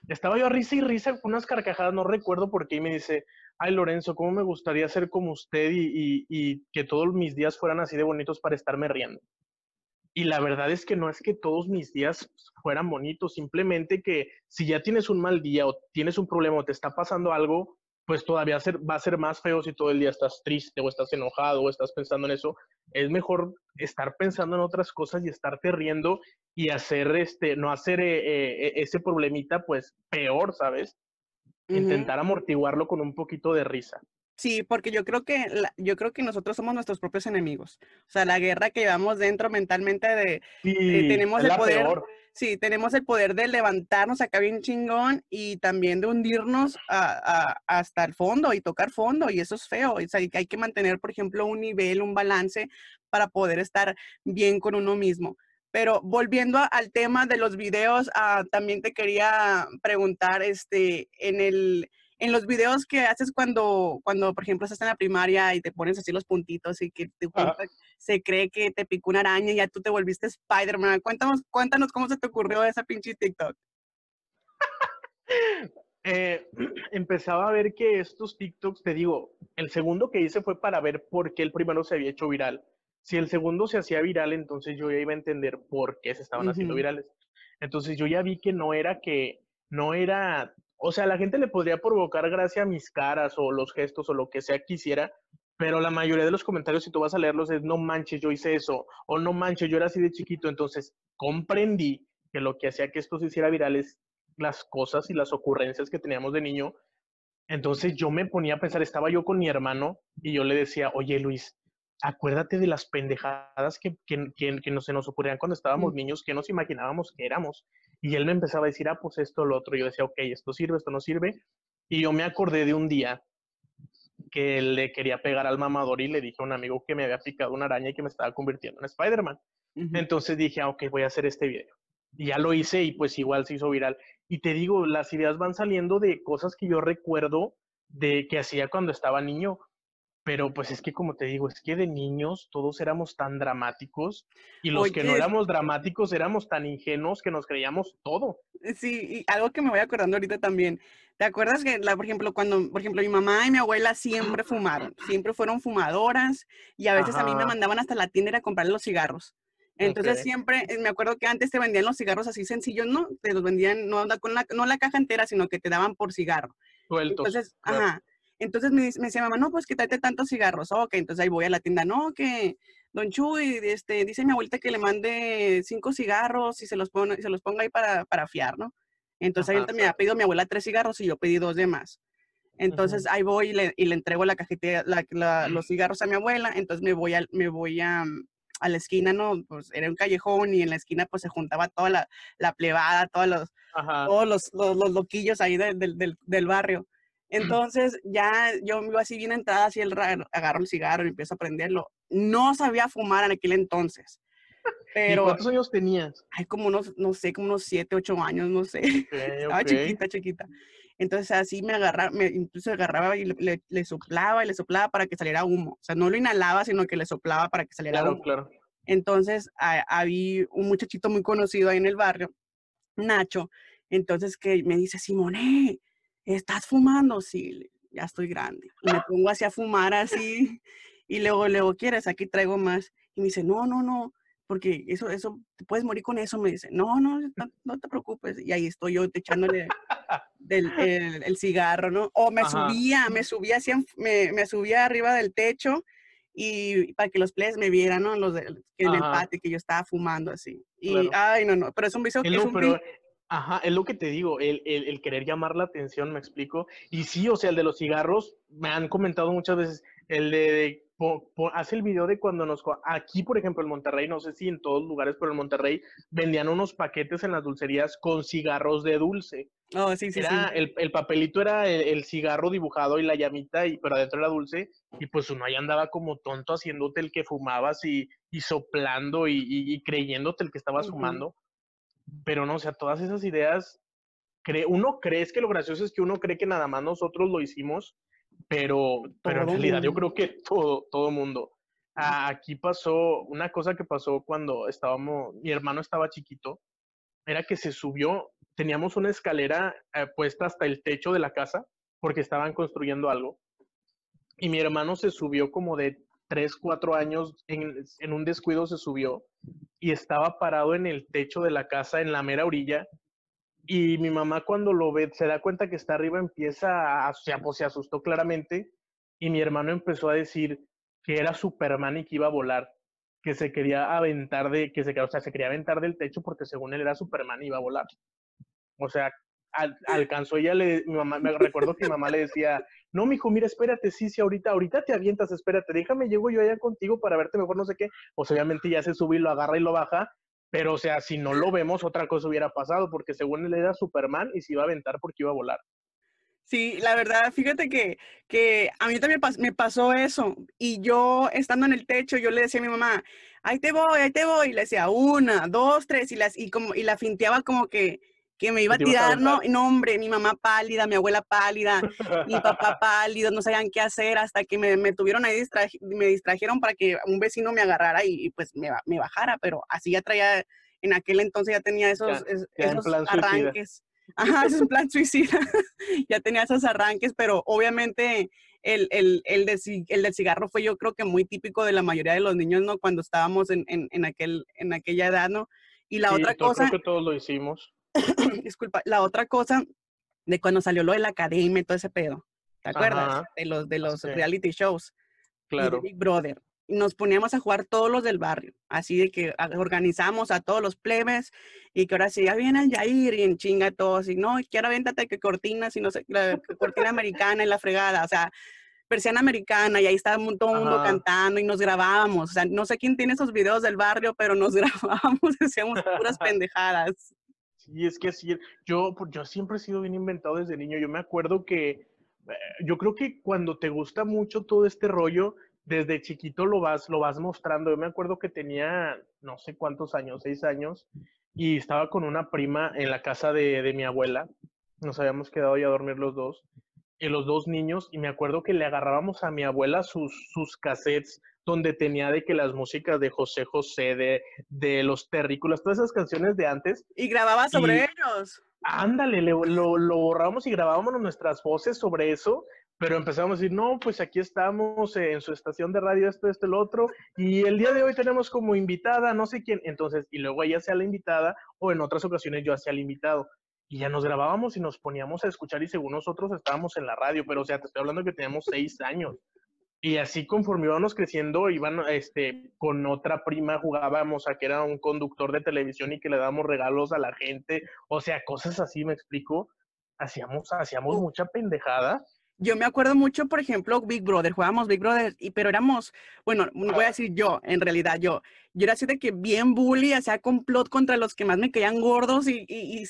estaba yo a risa y risa con unas carcajadas, no recuerdo por qué, y me dice, ay Lorenzo, ¿cómo me gustaría ser como usted y, y que todos mis días fueran así de bonitos para estarme riendo? Y la verdad es que no es que todos mis días fueran bonitos, simplemente que si ya tienes un mal día o tienes un problema o te está pasando algo, pues todavía va a ser más feo si todo el día estás triste o estás enojado o estás pensando en eso. Es mejor estar pensando en otras cosas y estarte riendo y hacer este, no hacer eh, eh, ese problemita pues peor, ¿sabes? Intentar amortiguarlo con un poquito de risa. Sí, porque yo creo que yo creo que nosotros somos nuestros propios enemigos. O sea, la guerra que llevamos dentro mentalmente de, tenemos el poder. Sí, tenemos el poder de levantarnos acá bien chingón y también de hundirnos hasta el fondo y tocar fondo y eso es feo. O sea, hay que mantener, por ejemplo, un nivel, un balance para poder estar bien con uno mismo. Pero volviendo al tema de los videos, ah, también te quería preguntar, este, en el en los videos que haces cuando, cuando, por ejemplo, estás en la primaria y te pones así los puntitos y que se cree que te picó una araña y ya tú te volviste Spider-Man. Cuéntanos, cuéntanos cómo se te ocurrió esa pinche TikTok. <laughs> Eh, <clears throat> empezaba a ver que estos TikToks, te digo, el segundo que hice fue para ver por qué el primero se había hecho viral. Si el segundo se hacía viral, entonces yo ya iba a entender por qué se estaban haciendo virales. Entonces yo ya vi que no era que, no era o sea, la gente le podría provocar gracia a mis caras o los gestos o lo que sea quisiera, pero la mayoría de los comentarios, si tú vas a leerlos, es no manches, yo hice eso, o no manches, yo era así de chiquito. Entonces, comprendí que lo que hacía que esto se hiciera viral es las cosas y las ocurrencias que teníamos de niño. Entonces yo me ponía a pensar, estaba yo con mi hermano y yo le decía, oye Luis, acuérdate de las pendejadas que, que, que, no se nos ocurrían cuando estábamos mm. niños, que nos imaginábamos que éramos. Y él me empezaba a decir, ah, pues esto, lo otro. Yo decía, ok, esto sirve, esto no sirve. Y yo me acordé de un día que le quería pegar al mamador y le dije a un amigo que me había picado una araña y que me estaba convirtiendo en Spider-Man. Entonces dije, ah, ok, voy a hacer este video. Y ya lo hice y pues igual se hizo viral. Y te digo, las ideas van saliendo de cosas que yo recuerdo de que hacía cuando estaba niño. Pero pues es que como te digo, es que de niños todos éramos tan dramáticos y los que no éramos dramáticos éramos tan ingenuos que nos creíamos todo. Eh, sí, y algo que me voy acordando ahorita también. ¿Te acuerdas que, la, por ejemplo, cuando, por ejemplo, mi mamá y mi abuela siempre fumaron, siempre fueron fumadoras y a veces a mí me mandaban hasta la tienda a comprar los cigarros. Entonces siempre, eh, me acuerdo que antes te vendían los cigarros así sencillos, ¿no? Te los vendían, no, con la, no la caja entera, sino que te daban por cigarro. Sueltos. Entonces, ajá. Entonces me, me decía mamá, no, pues quítate tantos cigarros. Ok, entonces ahí voy a la tienda, no, que don Chuy, este, dice mi abuelita que le mande cinco cigarros y se los, pone, se los ponga ahí para, para fiar, ¿no? Entonces ahí me ha pedido mi abuela tres cigarros y yo pedí dos de más. Entonces ahí voy y le, y le, entrego la cajita, la, los cigarros a mi abuela. Entonces me voy, a, me voy a, a, la esquina, ¿no? Pues era un callejón y en la esquina pues se juntaba toda la, la plebada, todos los, todos los, los, loquillos ahí del, del barrio. Entonces ya yo me iba así bien entrada, así el agarro el cigarro y empiezo a prenderlo. No sabía fumar en aquel entonces. Pero, ¿Y cuántos años tenías? Hay como unos, no sé, como unos siete, ocho años, no sé. <laughs> Estaba chiquita, chiquita. Entonces así me agarraba, me, incluso agarraba y le, le, soplaba y le soplaba para que saliera humo. O sea, no lo inhalaba, sino que le soplaba para que saliera claro, humo. Claro. Entonces había un muchachito muy conocido ahí en el barrio, Nacho, entonces que me dice, Simone, ¿estás fumando? Sí, ya estoy grande. Y me pongo así a fumar así. Y luego, luego, ¿quieres? Aquí traigo más. Y me dice, no, no, no, porque eso, eso, te puedes morir con eso. Me dice, no, no, no, te preocupes. Y ahí estoy yo echándole del, <laughs> el, cigarro, ¿no? O me subía, me subía así, me, me, subía arriba del techo y para que los players me vieran, ¿no? Los de, en el patio que yo estaba fumando así. Y, ay, no, no, pero es un vicio. Es un, Ajá, es lo que te digo, el, el, querer llamar la atención, me explico. Y sí, o sea, el de los cigarros, me han comentado muchas veces, el de, hace el video de cuando nos, aquí por ejemplo en Monterrey, no sé si en todos lugares, pero en Monterrey vendían unos paquetes en las dulcerías con cigarros de dulce. Oh, sí, sí, era, sí. El, el, papelito era el, cigarro dibujado y la llamita, y, pero adentro era dulce, y pues uno ahí andaba como tonto haciéndote el que fumabas y, y soplando y, y, creyéndote el que estabas fumando pero no, o sea, todas esas ideas, cree, uno cree, es que lo gracioso es que uno cree que nada más nosotros lo hicimos, pero, pero en realidad yo creo que todo, todo mundo. Aquí pasó una cosa que pasó cuando estábamos, mi hermano estaba chiquito, era que se subió, teníamos una escalera eh, puesta hasta el techo de la casa porque estaban construyendo algo y mi hermano se subió como de 3, 4 años, en, en un descuido se subió y estaba parado en el techo de la casa en la mera orilla y mi mamá cuando lo ve, se da cuenta que está arriba, empieza a, pues, se asustó claramente y mi hermano empezó a decir que era Superman y que iba a volar, que se quería aventar de, que se, o sea, se quería aventar del techo porque según él era Superman y iba a volar. O sea, alcanzó ella, le, mi mamá, me recuerdo que mi mamá le decía, no, mijo, mira, espérate, sí, sí, ahorita, ahorita te avientas, espérate, déjame, llego yo allá contigo para verte mejor, no sé qué. Pues obviamente ya se sube y lo agarra y lo baja, pero, o sea, si no lo vemos, otra cosa hubiera pasado, porque según él era Superman y se iba a aventar porque iba a volar. Sí, la verdad, fíjate que, que a mí también me pasó eso. Y yo, estando en el techo, yo le decía a mi mamá, ahí te voy, ahí te voy. Y le decía, una, dos, tres, y, las, y, como, y la finteaba como que, que me iba a tirar, no, no, hombre, mi mamá pálida, mi abuela pálida, mi papá <laughs> pálido, no sabían qué hacer hasta que me, me tuvieron ahí, me distrajeron para que un vecino me agarrara y, pues me, me, bajara, pero así ya traía, en aquel entonces ya tenía esos, esos arranques. Ajá, es un plan suicida. <laughs> ya tenía esos arranques, pero obviamente el, el, el, el, del cigarro fue yo creo que muy típico de la mayoría de los niños, ¿no? Cuando estábamos en, en, en aquel, en aquella edad, ¿no? Y la otra cosa... Creo que todos lo hicimos <coughs> disculpa, la otra cosa de cuando salió lo de la academia y todo ese pedo, ¿te acuerdas? De los, de los reality shows. Claro. Big Brother. Nos poníamos a jugar todos los del barrio, así de que organizamos a todos los plebes y que ahora sí, ya viene el Jair y en chinga todos, y no, quiero véntate que cortinas y no sé, la cortina americana y la fregada, o sea, persiana americana y ahí estaba todo el mundo cantando y nos grabábamos. O sea, no sé quién tiene esos videos del barrio, pero nos <laughs> grabábamos, hacíamos puras <laughs> pendejadas. Y es que sí, yo, pues, yo siempre he sido bien inventado desde niño. Yo me acuerdo que, eh, yo creo que cuando te gusta mucho todo este rollo, desde chiquito lo vas, lo vas mostrando. Yo me acuerdo que tenía no sé cuántos años, seis años, y estaba con una prima en la casa de, de mi abuela. Nos habíamos quedado ya a dormir los dos, y los dos niños, y me acuerdo que le agarrábamos a mi abuela sus, sus cassettes donde tenía de que las músicas de José José, de, de los terrícolas, todas esas canciones de antes. Y grababa sobre ellos. Ándale, lo, lo borrábamos y grabábamos nuestras voces sobre eso, pero empezamos a decir, no, pues aquí estamos en su estación de radio, esto, esto, el otro, y el día de hoy tenemos como invitada, no sé quién, entonces, y luego ella sea la invitada, o en otras ocasiones yo hacía el invitado, y ya nos grabábamos y nos poníamos a escuchar, y según nosotros estábamos en la radio, pero o sea, te estoy hablando que teníamos seis años, y así conforme íbamos creciendo, iban, este, con otra prima jugábamos a que era un conductor de televisión y que le dábamos regalos a la gente, o sea, cosas así, me explico. Hacíamos, hacíamos mucha pendejada. Yo me acuerdo mucho, por ejemplo, Big Brother, jugábamos Big Brother, y, pero éramos, bueno, no voy a decir yo, en realidad yo, yo era así de que bien bully, hacía complot contra los que más me caían gordos y, y, y,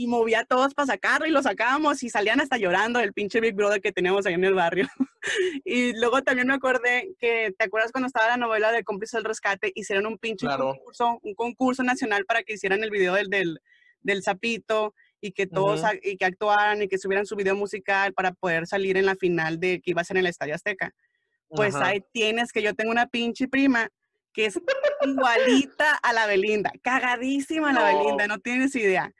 y movía a todos para sacarlo y lo sacábamos y salían hasta llorando el pinche Big Brother que teníamos ahí en el barrio. <laughs> y luego también me acordé que, ¿te acuerdas cuando estaba la novela de Cómplice del Rescate? Hicieron un pinche concurso, un concurso nacional para que hicieran el video del, del, del sapito y que todos y que actuaran y que subieran su video musical para poder salir en la final de que iba a ser en el Estadio Azteca. Pues ahí tienes que yo tengo una pinche prima que es igualita a la Belinda, cagadísima la Belinda, no tienes idea.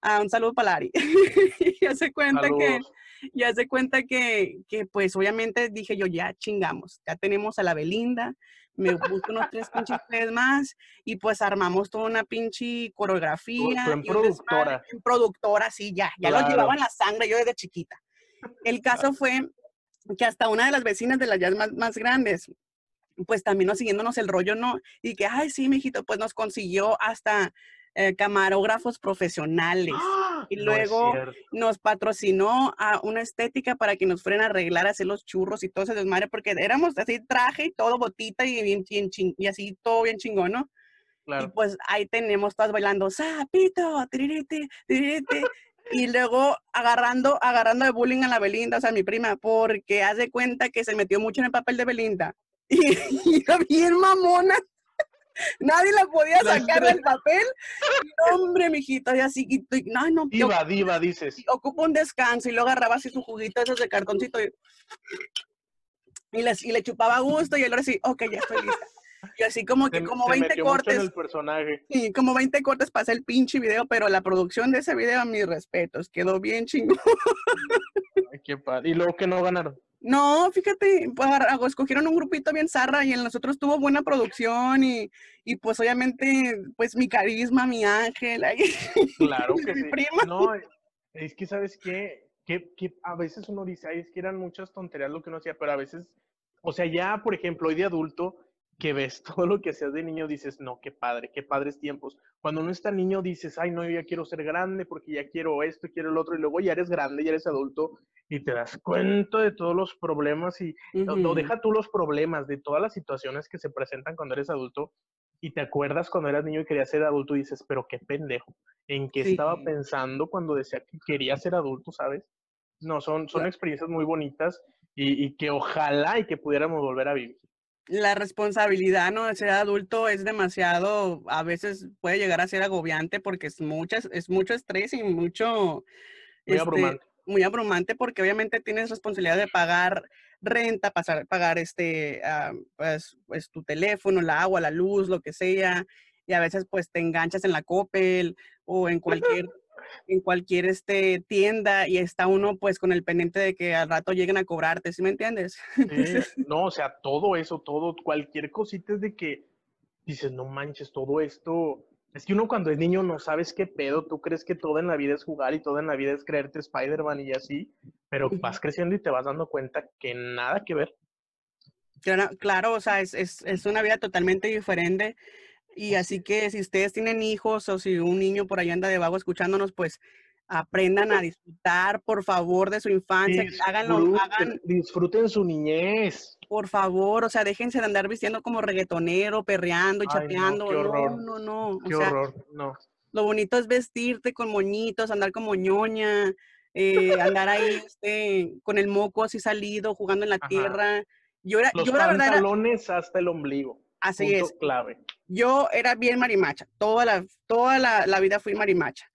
Ah, un saludo para Lari. <laughs> <laughs> ya se cuenta que, ya se cuenta que, que, pues obviamente dije yo, ya chingamos, ya tenemos a la Belinda, me busco unos tres pinches <laughs> tres más y pues armamos toda una pinche coreografía. en productora. En productora, sí, ya, ya lo llevaba en la sangre yo desde chiquita. El caso fue que hasta una de las vecinas de las ya más, más grandes, pues también nos siguiéndonos el rollo, ¿no? Y que, ay, sí, mijito, pues nos consiguió hasta eh, camarógrafos profesionales. ¡Ah! Y luego nos patrocinó a una estética para que nos fueran a arreglar, a hacer los churros y todo ese desmadre, porque éramos así traje y todo, botita y, bien, y así todo bien chingón, ¿no? Y pues ahí tenemos todas bailando, sapito, tiririte, tiririte. y luego agarrando, agarrando de bullying a la Belinda, o sea, mi prima, porque hace cuenta que se metió mucho en el papel de Belinda. <laughs> Y, y bien mamona. Nadie la podía sacar del papel. hombre, mijito, y así, y, no, no. Diva, diva, dices. Ocupa un descanso y luego agarraba así su juguito, esos de cartoncito. Y, y, les, y le chupaba gusto y él ahora sí, ok, ya estoy lista. Y así como que como 20 cortes. el personaje. Sí, como 20 cortes para el pinche video, pero la producción de ese video, a mis respetos, quedó bien chingón. Ay, qué padre. ¿Y luego que no ganaron? No, fíjate, pues, escogieron un grupito bien zarra y en nosotros tuvo buena producción y, y pues obviamente, pues mi carisma, mi ángel, ahí, Claro <laughs> que mi sí. prima. No, es que, ¿sabes qué? Que, que a veces uno dice, ay, es que eran muchas tonterías lo que uno hacía, pero a veces, o sea, ya, por ejemplo, hoy de adulto, que ves <laughs> todo lo que hacías de niño, dices, no, qué padre, qué padres tiempos. Cuando uno está niño, dices, ay, no, yo ya quiero ser grande porque ya quiero esto, quiero el otro, y luego ya eres grande, ya eres adulto, y te das cuenta de todos los problemas y no, no, deja tú los problemas, de todas las situaciones que se presentan cuando eres adulto, y te acuerdas cuando eras niño y querías ser adulto y dices, pero qué pendejo, ¿en qué estaba pensando cuando decía que quería ser adulto, sabes? No, son, son experiencias muy bonitas y, y que ojalá y que pudiéramos volver a vivir. La responsabilidad, ¿no? De ser adulto es demasiado, a veces puede llegar a ser agobiante porque es muchas, es mucho estrés y mucho, Muy este, abrumante. muy abrumante porque obviamente tienes responsabilidad de pagar renta, pasar, pagar este, ah, pues, pues tu teléfono, el agua, la luz, lo que sea, y a veces pues te enganchas en la Coppel o en cualquier, en cualquier este, tienda y está uno pues con el pendiente de que al rato lleguen a cobrarte, ¿sí me entiendes? <laughs> No, o sea, todo eso, todo, cualquier cosita es de que dices, no manches, todo esto. Es que uno cuando es niño no sabes qué pedo, tú crees que todo en la vida es jugar y todo en la vida es creerte Spider-Man y así, pero vas creciendo y te vas dando cuenta que nada que ver. Claro, claro, o sea, es, es, es una vida totalmente diferente. Y así que si ustedes tienen hijos o si un niño por ahí anda de vago escuchándonos, pues aprendan a disfrutar, por favor, de su infancia, que háganlo, Disfruten, hagan, disfruten su niñez. por favor, o sea, déjense de andar vistiendo como reggaetonero, perreando y Ay, no, chateando. qué No, horror, no, no. Qué sea, horror, no. lo bonito es vestirte con moñitos, andar como ñoña, eh, andar ahí este, con el moco así salido, jugando en la Ajá. tierra. Yo era, Los yo la verdad era, pantalones hasta el ombligo. Así Punto es. clave. yo era bien marimacha, toda la, toda la, la vida fui marimacha.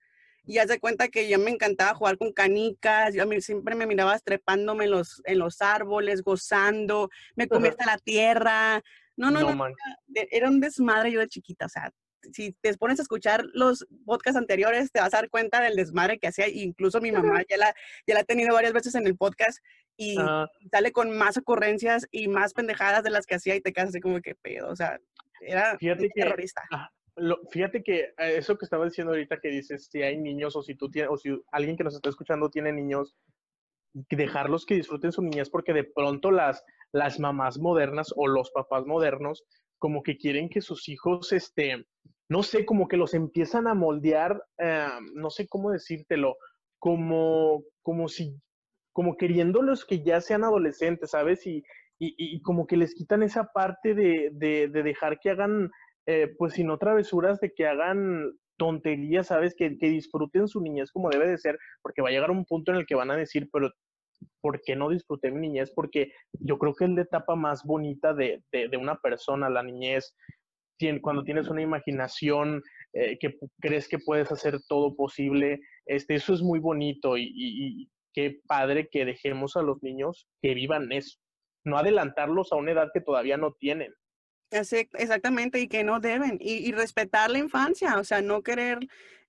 Y haz de cuenta que yo me encantaba jugar con canicas, yo a mí siempre me mirabas trepándome en los, en los árboles, gozando, me comía hasta la tierra. No, no, No, no, de- era un desmadre yo de chiquita, o sea, si te pones a escuchar los podcasts anteriores, te vas a dar cuenta del desmadre que hacía, incluso mi mamá ya la, ya la ha tenido varias veces en el podcast y Ah, sale con más ocurrencias y más pendejadas de las que hacía y te quedas así como que pedo, o sea, era Fíjate que- terrorista. Lo- fíjate que eh, eso que estaba diciendo ahorita que dices, si hay niños o si tú tienes, o si alguien que nos está escuchando tiene niños, dejarlos que disfruten su niñez porque de pronto las, las mamás modernas o los papás modernos como que quieren que sus hijos, este, no sé, como que los empiezan a moldear, eh, no sé cómo decírtelo, como, como si, como queriéndolos que ya sean adolescentes, ¿sabes? Y, y, y como que les quitan esa parte de, de, de dejar que hagan eh, pues si no travesuras, de que hagan tonterías, ¿sabes? Que, que disfruten su niñez como debe de ser, porque va a llegar un punto en el que van a decir, pero ¿por qué no disfruté mi niñez? Porque yo creo que es la etapa más bonita de, de, de una persona, la niñez, cuando tienes una imaginación, eh, que crees que puedes hacer todo posible, este, eso es muy bonito y, y- y qué padre que dejemos a los niños que vivan eso, no adelantarlos a una edad que todavía no tienen. Exactamente, y que no deben, y, y respetar la infancia, o sea, no querer,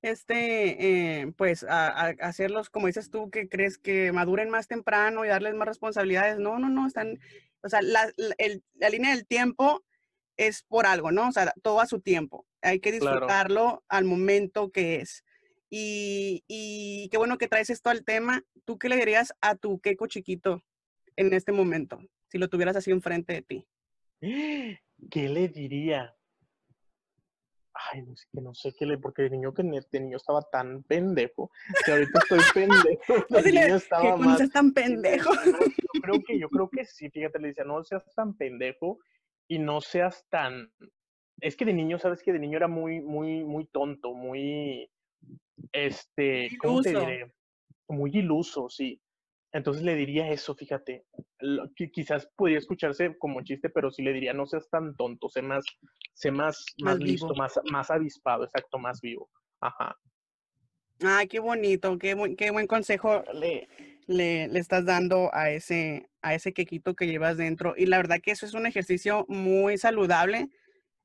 este, eh, pues, a- a- hacerlos, como dices tú, que crees que maduren más temprano y darles más responsabilidades. No, no, no, están, o sea, la, la- el- la línea del tiempo es por algo, ¿no? O sea, todo a su tiempo. Hay que Claro. disfrutarlo al momento que es. Y, y qué bueno que traes esto al tema. ¿Tú qué le dirías a tu queco chiquito en este momento, si lo tuvieras así enfrente de ti? <laughs> ¿Qué le diría? Ay, no sé, no sé qué le, porque de niño que de niño estaba tan pendejo, que ahorita estoy <laughs> pendejo, de niño ¿qué estaba con más. seas tan pendejo? Yo creo que, yo creo que sí, fíjate, le decía, no seas tan pendejo y no seas tan. Es que de niño, sabes que de niño era muy, muy, muy tonto, muy, este, ¿cómo te diré? Muy iluso, sí. Entonces le diría eso, fíjate. Lo que quizás podría escucharse como chiste, pero sí le diría, no seas tan tonto, sé más, sé más, Más más listo, vivo. más, más avispado, exacto, más vivo. Ajá. Ay, qué bonito, qué buen, qué buen consejo le, le, le estás dando a ese, a ese quequito que llevas dentro. Y la verdad que eso es un ejercicio muy saludable,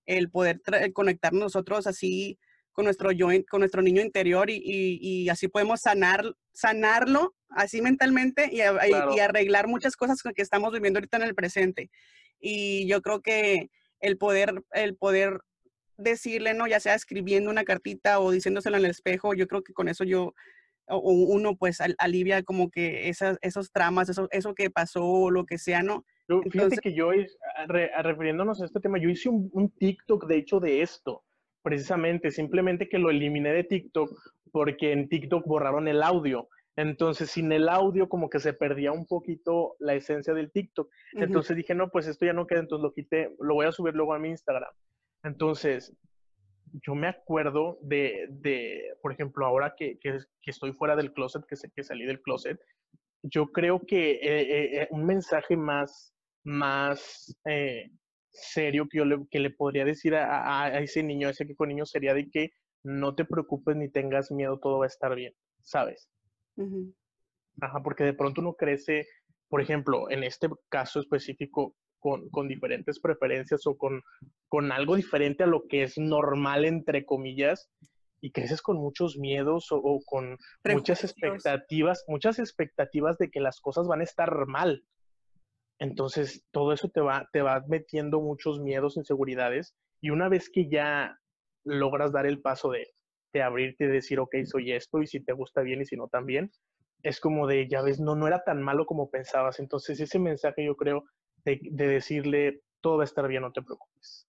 el poder conectar nosotros así con nuestro yo, con nuestro niño interior y, y, así podemos sanar, sanarlo así mentalmente y, y, arreglar muchas cosas que estamos viviendo ahorita en el presente. Y yo creo que el poder, el poder decirle, ¿no? Ya sea escribiendo una cartita o diciéndoselo en el espejo, yo creo que con eso yo, o uno pues alivia como que esas, esos tramas, eso, eso que pasó o lo que sea, ¿no? fíjate que yo, refiriéndonos a este tema, yo hice un, un TikTok de hecho de esto precisamente, simplemente que lo eliminé de TikTok porque en TikTok borraron el audio. Entonces, sin el audio, como que se perdía un poquito la esencia del TikTok. Entonces dije, no, pues esto ya no queda, entonces lo quité, lo voy a subir luego a mi Instagram. Entonces, yo me acuerdo de, de por ejemplo, ahora que, que, estoy fuera del closet, que, sé que salí del closet, yo creo que eh, eh, un mensaje más, más eh, serio que yo le, que le podría decir a, a, ese niño, a ese que con niño, sería de que no te preocupes ni tengas miedo, todo va a estar bien, ¿sabes? Ajá, porque de pronto uno crece, por ejemplo, en este caso específico, con, con diferentes preferencias o con, con algo diferente a lo que es normal, entre comillas, y creces con muchos miedos o, o con muchas expectativas, muchas expectativas de que las cosas van a estar mal, entonces, todo eso te va, te va metiendo muchos miedos, inseguridades, y una vez que ya logras dar el paso de, de abrirte y decir, ok, soy esto, y si te gusta bien y si no también, es como de, ya ves, no, no era tan malo como pensabas. Entonces, ese mensaje yo creo de, de decirle, todo va a estar bien, no te preocupes.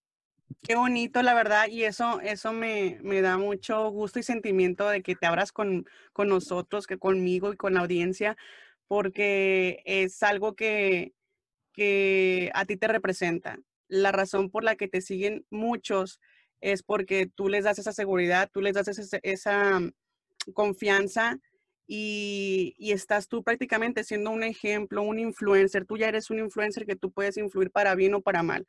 Qué bonito, la verdad, y eso, eso me, me, da mucho gusto y sentimiento de que te abras con, con nosotros, que conmigo y con la audiencia, porque es algo que, que a ti te representa. La razón por la que te siguen muchos es porque tú les das esa seguridad, tú les das esa, mm, confianza y, estás tú prácticamente siendo un ejemplo, un influencer. Tú ya eres un influencer que tú puedes influir para bien o para mal.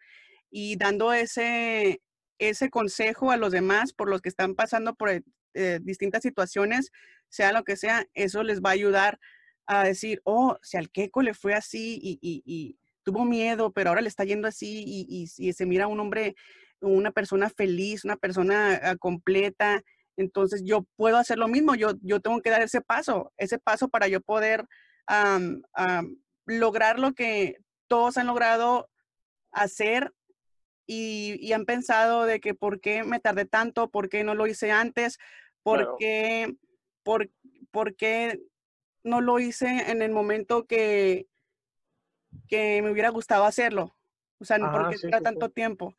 Y dando ese, ese consejo a los demás por los que están pasando por eh, distintas situaciones, sea lo que sea, eso les va a ayudar a decir, oh, si al Keiko le fue así y, tuvo miedo, pero ahora le está yendo así y, se mira un hombre, una persona feliz, una persona ah, completa. Entonces yo puedo hacer lo mismo, yo, yo tengo que dar ese paso, ese paso para yo poder lograr lo que todos han logrado hacer y, han pensado de que por qué me tardé tanto, por qué no lo hice antes, por, qué, por, por qué no lo hice en el momento que, que me hubiera gustado hacerlo. O sea, no porque espera tanto tiempo.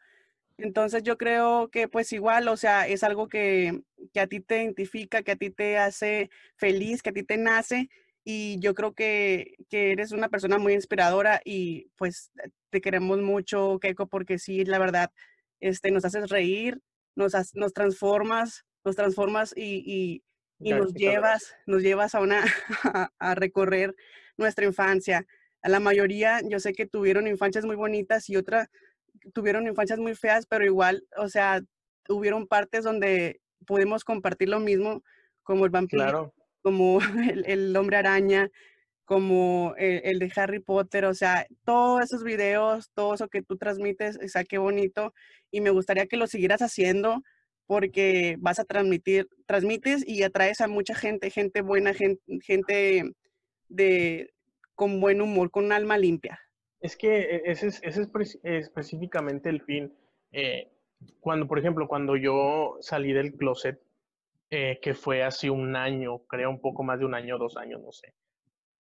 Entonces yo creo que pues igual, o sea, es algo que, que, a ti te identifica, que a ti te hace feliz, que a ti te nace y yo creo que, que eres una persona muy inspiradora y pues te queremos mucho, Keiko, porque sí, la verdad, este, nos haces reír, nos, nos transformas, nos transformas y, y, y nos llevas, nos llevas a una, <laughs> a recorrer nuestra infancia. A la mayoría yo sé que tuvieron infancias muy bonitas y otras tuvieron infancias muy feas, pero igual, o sea, hubieron partes donde pudimos compartir lo mismo, como el vampiro, como <laughs> el, hombre araña, como el, de Harry Potter, o sea, todos esos videos, todo eso que tú transmites, o sea, qué bonito, y me gustaría que lo siguieras haciendo porque vas a transmitir, transmites y atraes a mucha gente, gente buena, gente, gente de, con buen humor, con un alma limpia. Es que e, ese es, específicamente el fin. Eh, cuando, por ejemplo, cuando yo salí del closet, eh, que fue hace un año, creo un poco más de un año, dos años, no sé.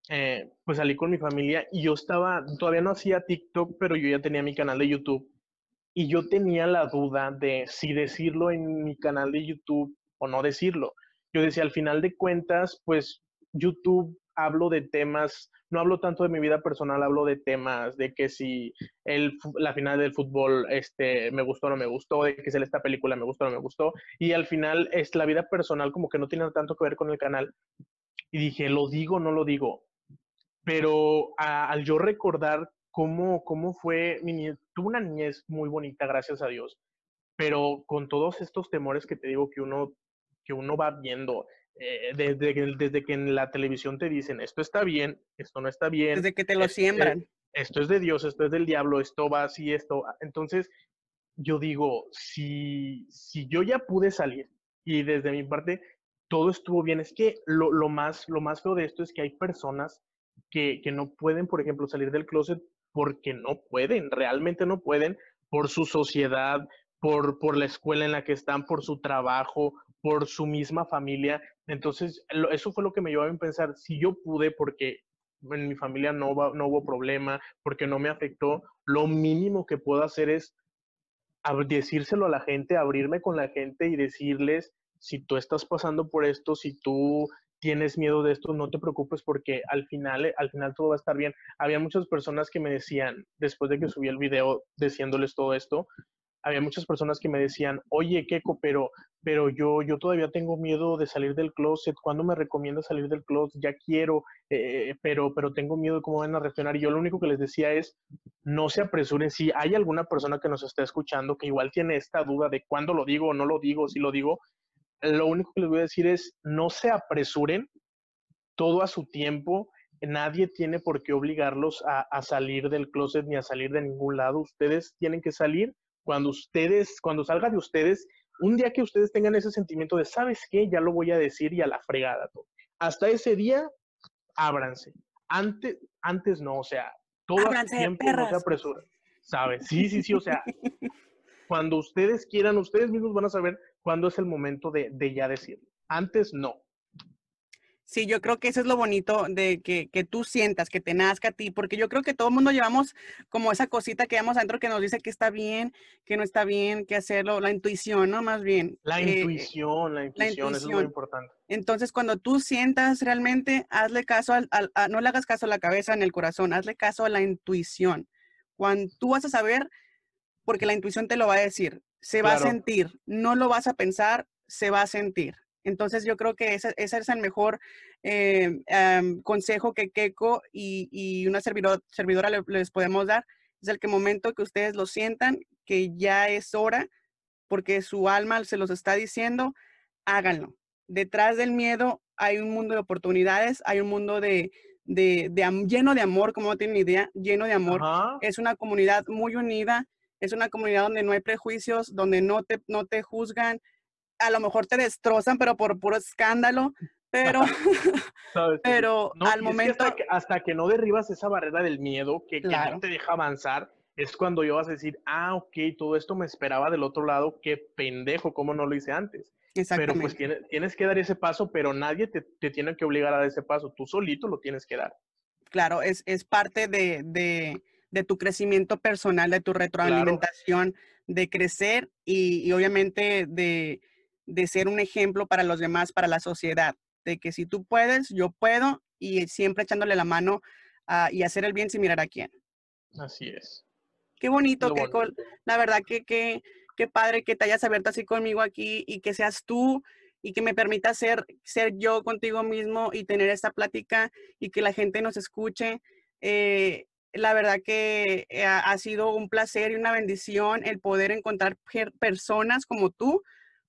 Eh, pues salí con mi familia y yo estaba, todavía no hacía TikTok, pero yo ya tenía mi canal de YouTube y yo tenía la duda de si decirlo en mi canal de YouTube o no decirlo. Yo decía, al final de cuentas, pues YouTube hablo de temas, no hablo tanto de mi vida personal, hablo de temas de que si el, la final del fútbol este, me gustó o no me gustó, de que si esta película me gustó o no me gustó, y al final es la vida personal como que no tiene tanto que ver con el canal. Y dije, ¿lo digo no lo digo? Pero al yo recordar cómo, cómo fue, mi niñez, tuve una niñez muy bonita, gracias a Dios, pero con todos estos temores que te digo que uno, que uno va viendo, eh, desde, que, desde que en la televisión te dicen esto está bien, esto no está bien. Desde que te lo siembran. esto es de Dios, esto es del diablo, esto va así, esto. Entonces, yo digo, si, si yo ya pude salir y desde mi parte todo estuvo bien. Es que lo, lo, más, lo más feo de esto es que hay personas que, que no pueden, por ejemplo, salir del closet porque no pueden, realmente no pueden, por su sociedad, por, por la escuela en la que están, por su trabajo, por su misma familia. Entonces, eso fue lo que me llevó a pensar, si yo pude, porque en mi familia no, no hubo problema, porque no me afectó, lo mínimo que puedo hacer es decírselo a la gente, abrirme con la gente y decirles, si tú estás pasando por esto, si tú tienes miedo de esto, no te preocupes porque al final, al final todo va a estar bien. Había muchas personas que me decían, después de que subí el video diciéndoles todo esto, había muchas personas que me decían, oye, Keko, pero, pero yo, yo todavía tengo miedo de salir del closet. ¿Cuándo me recomienda salir del closet? Ya quiero, eh, pero, pero tengo miedo de cómo van a reaccionar. Y yo lo único que les decía es, no se apresuren. Si hay alguna persona que nos está escuchando que igual tiene esta duda de cuándo lo digo o no lo digo, si lo digo, lo único que les voy a decir es, no se apresuren, todo a su tiempo. Nadie tiene por qué obligarlos a, salir del closet ni a salir de ningún lado. Ustedes tienen que salir cuando ustedes, cuando salga de ustedes, un día que ustedes tengan ese sentimiento de, ¿sabes qué? Ya lo voy a decir y a la fregada. Todo. Hasta ese día, ábranse. Antes, antes no, o sea, todo tiempo no se apresuren. ¿Sabes? Sí, sí, sí, o sea, <laughs> cuando ustedes quieran, ustedes mismos van a saber cuándo es el momento de, de ya decirlo. Antes no. Sí, yo creo que eso es lo bonito de que, que, tú sientas, que te nazca a ti, porque yo creo que todo el mundo llevamos como esa cosita que llevamos adentro que nos dice que está bien, que no está bien, que hacerlo, la intuición, ¿no? Más bien. La eh, intuición, la intuición, eso es muy importante. Entonces, cuando tú sientas realmente, hazle caso, al, no le hagas caso a la cabeza ni al corazón, hazle caso a la intuición. Cuando tú vas a saber, porque la intuición te lo va a decir, se va a sentir, no lo vas a pensar, se va a sentir. Entonces yo creo que ese, es el mejor eh, consejo que Keiko y, una servidora les podemos dar. Es el que momento que ustedes lo sientan, que ya es hora, porque su alma se los está diciendo, háganlo. Detrás del miedo hay un mundo de oportunidades, hay un mundo de, lleno de amor, como no tienen idea, lleno de amor. Es una comunidad muy unida, es una comunidad donde no hay prejuicios, donde no te, no te juzgan, a lo mejor te destrozan, pero por puro escándalo, pero, <laughs> pero al momento... hasta, que, no derribas esa barrera del miedo que, no te deja avanzar, es cuando yo vas a decir, ah, ok, todo esto me esperaba del otro lado, qué pendejo, cómo no lo hice antes. Pero pues tienes, tienes que dar ese paso, pero nadie te, te, tiene que obligar a dar ese paso, tú solito lo tienes que dar. Claro, es, es parte de, de, de, tu crecimiento personal, de tu retroalimentación, de crecer y, y obviamente de, de ser un ejemplo para los demás, para la sociedad, de que si tú puedes, yo puedo y siempre echándole la mano y hacer el bien sin mirar a quién. Así es. Qué bonito, que la verdad que qué padre que te hayas abierto así conmigo aquí y que seas tú y que me permita ser, ser yo contigo mismo y tener esta plática y que la gente nos escuche. Eh, la verdad que eh, ha sido un placer y una bendición el poder encontrar personas como tú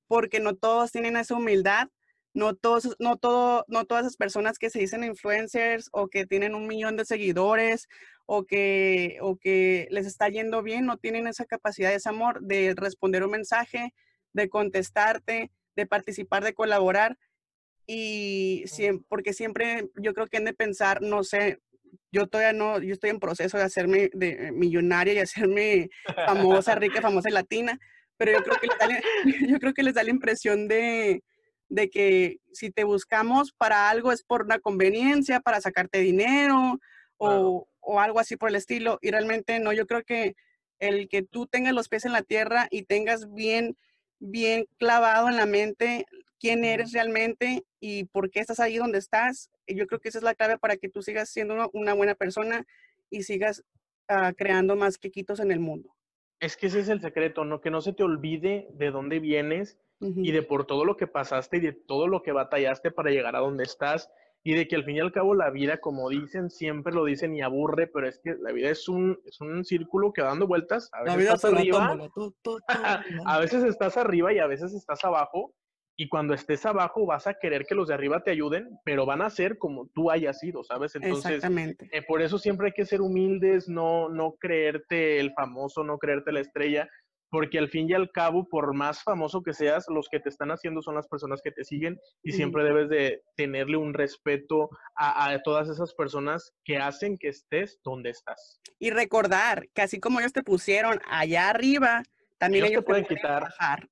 porque no todos tienen esa humildad, no, todos, no, todo, no todas esas personas que se dicen influencers o que tienen un millón de seguidores o que, o que les está yendo bien, no tienen esa capacidad, ese amor de responder un mensaje, de contestarte, de participar, de colaborar. Y siempre, porque siempre yo creo que han de pensar, no sé, yo todavía no, yo estoy en proceso de hacerme de millonaria y hacerme <laughs> famosa, rica, famosa y latina, pero yo creo que les <laughs> da, yo creo que les da la impresión de, de que si te buscamos para algo es por una conveniencia, para sacarte dinero o, o, algo así por el estilo. Y realmente no, yo creo que el que tú tengas los pies en la tierra y tengas bien, bien clavado en la mente quién eres realmente y por qué estás ahí donde estás, yo creo que esa es la clave para que tú sigas siendo una, buena persona y sigas ah, creando más quequitos en el mundo. Es que ese es el secreto, ¿no? Que no se te olvide de dónde vienes y de por todo lo que pasaste y de todo lo que batallaste para llegar a donde estás y de que al fin y al cabo la vida, como dicen, siempre lo dicen y aburre, pero es que la vida es un, es un círculo que va dando vueltas. A veces estás arriba, <laughs> a veces estás arriba y a veces estás abajo y cuando estés abajo vas a querer que los de arriba te ayuden, pero van a ser como tú hayas sido, ¿sabes? Entonces, eh, por eso siempre hay que ser humildes, no, no creerte el famoso, no creerte la estrella, porque al fin y al cabo, por más famoso que seas, los que te están haciendo son las personas que te siguen y siempre debes de tenerle un respeto a, a, todas esas personas que hacen que estés donde estás. Y recordar que así como ellos te pusieron allá arriba, también ellos, te pueden quitar. Bajar.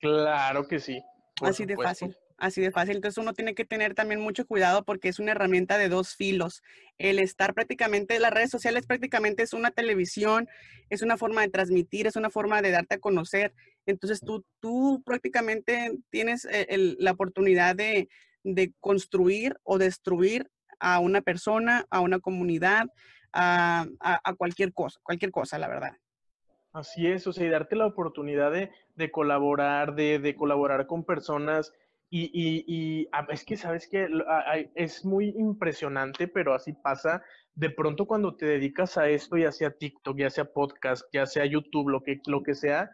Claro que sí. Así de fácil. Así de fácil. Entonces uno tiene que tener también mucho cuidado porque es una herramienta de dos filos. El estar prácticamente, las redes sociales prácticamente es una televisión, es una forma de transmitir, es una forma de darte a conocer. Entonces tú, tú prácticamente tienes eh, la oportunidad de, construir o destruir a una persona, a una comunidad, a, cualquier cosa, cualquier cosa, la verdad. Así es, o sea, y darte la oportunidad de, colaborar, de, de colaborar con personas y, y, ah, es que, ¿sabes que Es muy impresionante, pero así pasa. De pronto cuando te dedicas a esto, ya sea TikTok, ya sea podcast, ya sea YouTube, lo que, lo que sea,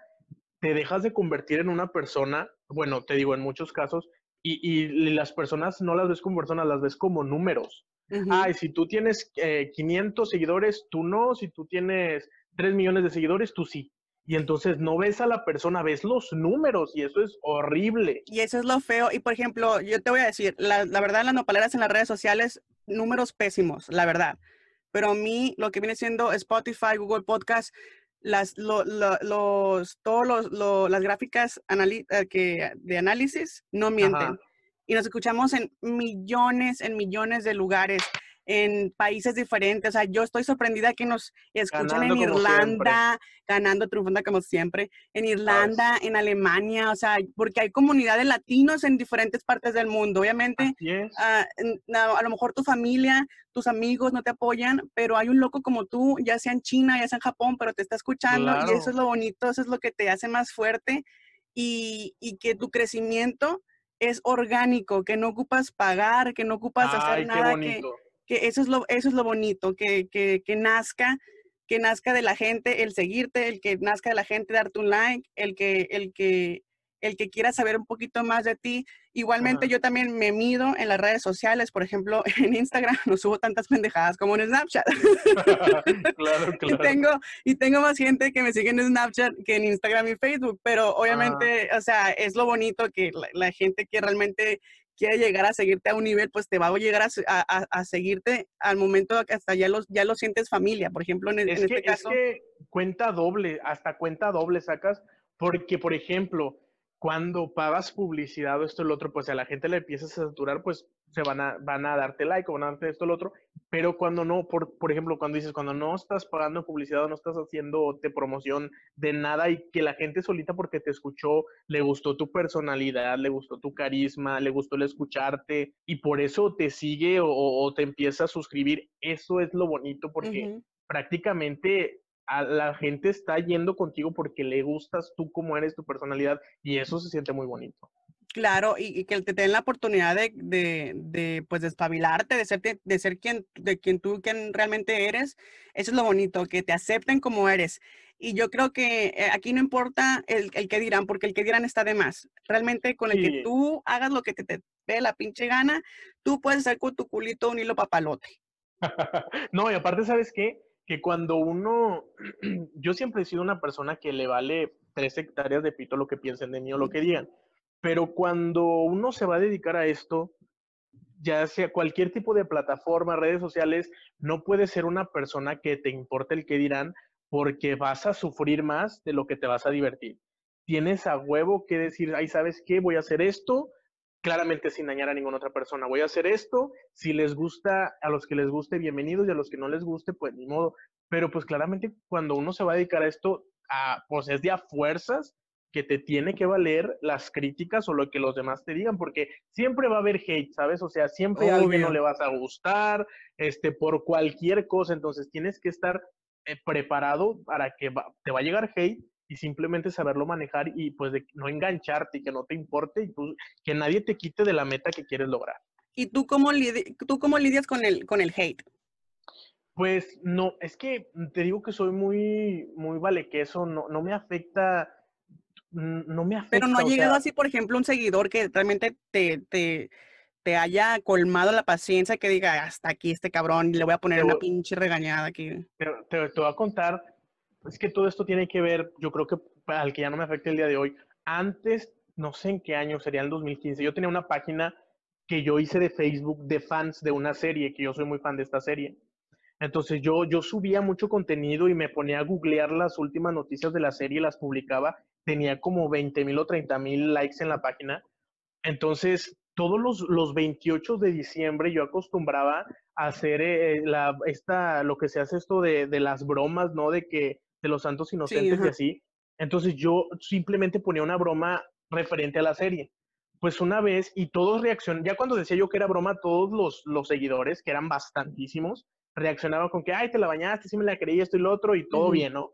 te dejas de convertir en una persona, bueno, te digo en muchos casos, y, y las personas no las ves como personas, las ves como números. Ay, si tú tienes 500 eh, seguidores, tú no. Si tú tienes 3 millones de seguidores, tú sí y entonces no ves a la persona, ves los números y eso es horrible. Y eso es lo feo. Y por ejemplo, yo te voy a decir, la, la verdad, las nopaleras en las redes sociales, números pésimos, la verdad. Pero a mí, lo que viene siendo Spotify, Google Podcast, las, los, todos los, las gráficas eh, que, de análisis no mienten. Y nos escuchamos en millones, en millones de lugares en países diferentes. O sea, yo estoy sorprendida que nos escuchan en Irlanda, ganando, triunfando como siempre, en Irlanda, en Alemania, o sea, porque hay comunidades latinos en diferentes partes del mundo. Obviamente, ah, a lo mejor tu familia, tus amigos no te apoyan, pero hay un loco como tú, ya sea en China, ya sea en Japón, pero te está escuchando y eso es lo bonito, eso es lo que te hace más fuerte y, y que tu crecimiento es orgánico, que no ocupas pagar, que no ocupas hacer nada que que eso es lo, eso es lo bonito, que, que, que nazca que nazca de la gente el seguirte, el que nazca de la gente darte un like, el que, el que, el que quiera saber un poquito más de ti. Igualmente yo también me mido en las redes sociales, por ejemplo, <laughs> en Instagram no subo tantas pendejadas como en Snapchat. <laughs> claro, <laughs> claro. Y tengo, y tengo más gente que me sigue en Snapchat que en Instagram y Facebook, pero obviamente, o sea, es lo bonito que la gente que realmente quiere llegar a seguirte a un nivel, pues te va a llegar a, seguirte al momento que hasta ya lo, ya lo sientes familia, por ejemplo, en, este caso. Es que cuenta doble, hasta cuenta doble sacas, porque, por ejemplo, cuando pagas publicidad o esto y lo otro, pues a la gente le empiezas a saturar, pues se van a, van a darte like o van a darte esto lo otro, pero cuando no, por, por ejemplo, cuando dices, cuando no estás pagando publicidad o no estás haciendo de promoción de nada y que la gente solita porque te escuchó, le gustó tu personalidad, le gustó tu carisma, le gustó el escucharte y por eso te sigue o, te empieza a suscribir, eso es lo bonito porque prácticamente a la gente está yendo contigo porque le gustas tú como eres, tu personalidad, y eso se siente muy bonito. Claro, y, que te den la oportunidad de, de, de, pues, despabilarte, de ser, de ser quien, de quien tú quien realmente eres. Eso es lo bonito, que te acepten como eres. Y yo creo que eh, aquí no importa el, el que dirán, porque el que dirán está de más. Realmente con el que tú hagas lo que te, te dé la pinche gana, tú puedes hacer con tu culito un hilo papalote. <laughs> no, y aparte, ¿sabes qué? que cuando uno, <clears throat> yo siempre he sido una persona que le vale tres hectáreas de pito lo que piensen de mí o lo que digan, pero cuando uno se va a dedicar a esto, ya sea cualquier tipo de plataforma, redes sociales, no puedes ser una persona que te importe el que dirán porque vas a sufrir más de lo que te vas a divertir. Tienes a huevo que decir, ay, ¿sabes qué? Voy a hacer esto, claramente sin dañar a ninguna otra persona. Voy a hacer esto, si les gusta, a los que les guste, bienvenidos, y a los que no les guste, pues ni modo. Pero pues claramente cuando uno se va a dedicar a esto, a, pues es de a fuerzas que te tiene que valer las críticas o lo que los demás te digan, porque siempre va a haber hate, ¿sabes? O sea, siempre a alguien no le vas a gustar, este, por cualquier cosa, entonces tienes que estar eh, preparado para que te va a llegar hate y simplemente saberlo manejar y pues de no engancharte y que no te importe y que nadie te quite de la meta que quieres lograr. ¿Y tú cómo, tú cómo lidias con el, con el hate? Pues no, es que te digo que soy muy, muy vale queso, no, no me afecta, no me afecta. Pero no ha llegado así, por ejemplo, un seguidor que realmente te, te, te, haya colmado la paciencia, que diga, hasta aquí este cabrón, le voy a poner una pinche regañada aquí. Te, te, te voy a contar es que todo esto tiene que ver, yo creo que al que ya no me afecta el día de hoy. Antes, no sé en qué año, sería el 2015, yo tenía una página que yo hice de Facebook de fans de una serie, que yo soy muy fan de esta serie. Entonces yo, yo subía mucho contenido y me ponía a googlear las últimas noticias de la serie y las publicaba. Tenía como 20 mil o 30 mil likes en la página. Entonces, todos los, los 28 de diciembre yo acostumbraba a hacer eh, la, esta, lo que se hace esto de, de, las bromas, ¿no? De que de los santos inocentes y así. Entonces yo simplemente ponía una broma referente a la serie. Pues una vez, y todos reaccionaron, ya cuando decía yo que era broma, todos los, los seguidores, que eran bastantísimos, reaccionaba con que, ay, te la bañaste, sí me la creí, esto y lo otro, y todo bien, ¿no?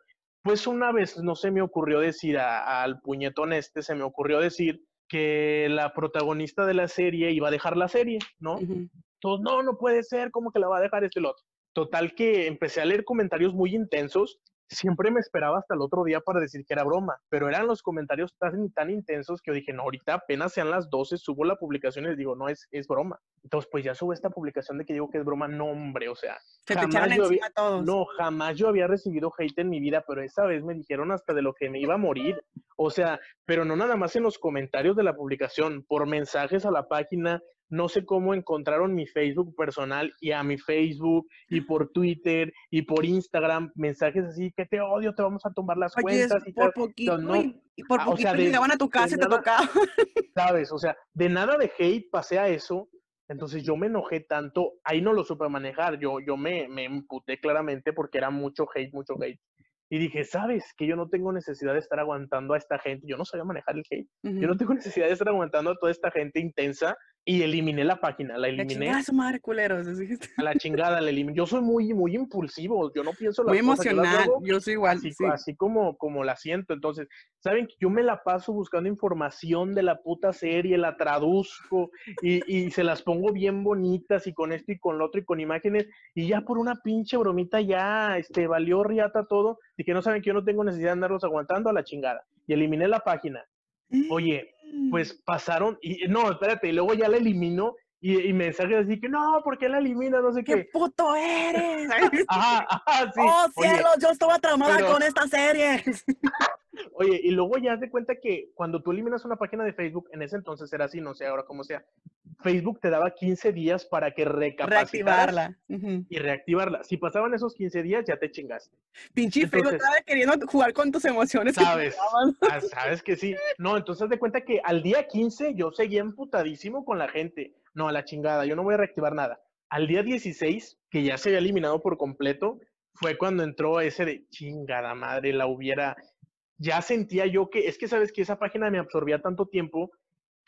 Pues una vez no se me ocurrió decir al puñetón este, se me ocurrió decir que la protagonista de la serie iba a dejar la serie, ¿no? Entonces, no, no puede ser, ¿cómo que la va a dejar este y lo otro? Total que empecé a leer comentarios muy intensos siempre me esperaba hasta el otro día para decir que era broma, pero eran los comentarios tan, tan intensos que yo dije, no, ahorita apenas sean las 12, subo la publicación y les digo, no, es, es broma. Entonces, pues ya subo esta publicación de que digo que es broma, no, hombre, o sea, Se jamás yo había, todos. no, jamás yo había recibido hate en mi vida, pero esa vez me dijeron hasta de lo que me iba a morir, o sea, pero no nada más en los comentarios de la publicación, por mensajes a la página, no sé cómo encontraron mi Facebook personal y a mi Facebook y por Twitter y por Instagram mensajes así que te odio, te vamos a tomar las cuentas y por poquito, no, y por poquito o sea, llegaban a tu casa y te tocaba. <laughs> Sabes, o sea, de nada de hate pasé a eso. Entonces yo me enojé tanto, ahí no lo supe manejar, yo, yo me, me emputé claramente porque era mucho hate, mucho hate. Y dije, ¿sabes? Que yo no tengo necesidad de estar aguantando a esta gente. Yo no sabía manejar el hate. Yo no tengo necesidad de estar aguantando a toda esta gente intensa y eliminé la página, la eliminé. La chingada madre, culeros. A la chingada, la eliminé. Yo soy muy, muy impulsivo, yo no pienso las Muy emocional, yo, soy igual. Así, así, como, como la siento. Entonces, ¿saben que yo me la paso buscando información de la puta serie, la traduzco y, y se las pongo bien bonitas y con esto y con lo otro y con imágenes y ya por una pinche bromita ya, este, valió riata todo y que no saben que yo no tengo necesidad de andarlos aguantando a la chingada. Y eliminé la página. Oye, pues mm. pasaron, y no, espérate, y luego ya la eliminó y, y mensajes así que no, ¿por qué la elimina? No sé qué. ¡Qué puto eres! <laughs> ajá, ajá, sí. ¡Oh, cielo! yo estaba traumada con esta serie. <laughs> Oye, y luego ya te cuenta que cuando tú eliminas una página de Facebook, en ese entonces era así, no sé ahora cómo sea, Facebook te daba 15 días para que recapacitaras Reactivarla. y reactivarla. Si pasaban esos 15 días, ya te chingaste. Pinche Facebook estaba queriendo jugar con tus emociones. Sabes, ah, sabes que sí. No, entonces de cuenta que al día 15 yo seguía emputadísimo con la gente. No, a la chingada, yo no voy a reactivar nada. Al día 16, que ya se había eliminado por completo, fue cuando entró ese de chingada madre, la hubiera ya sentía yo que, es que sabes que esa página me absorbía tanto tiempo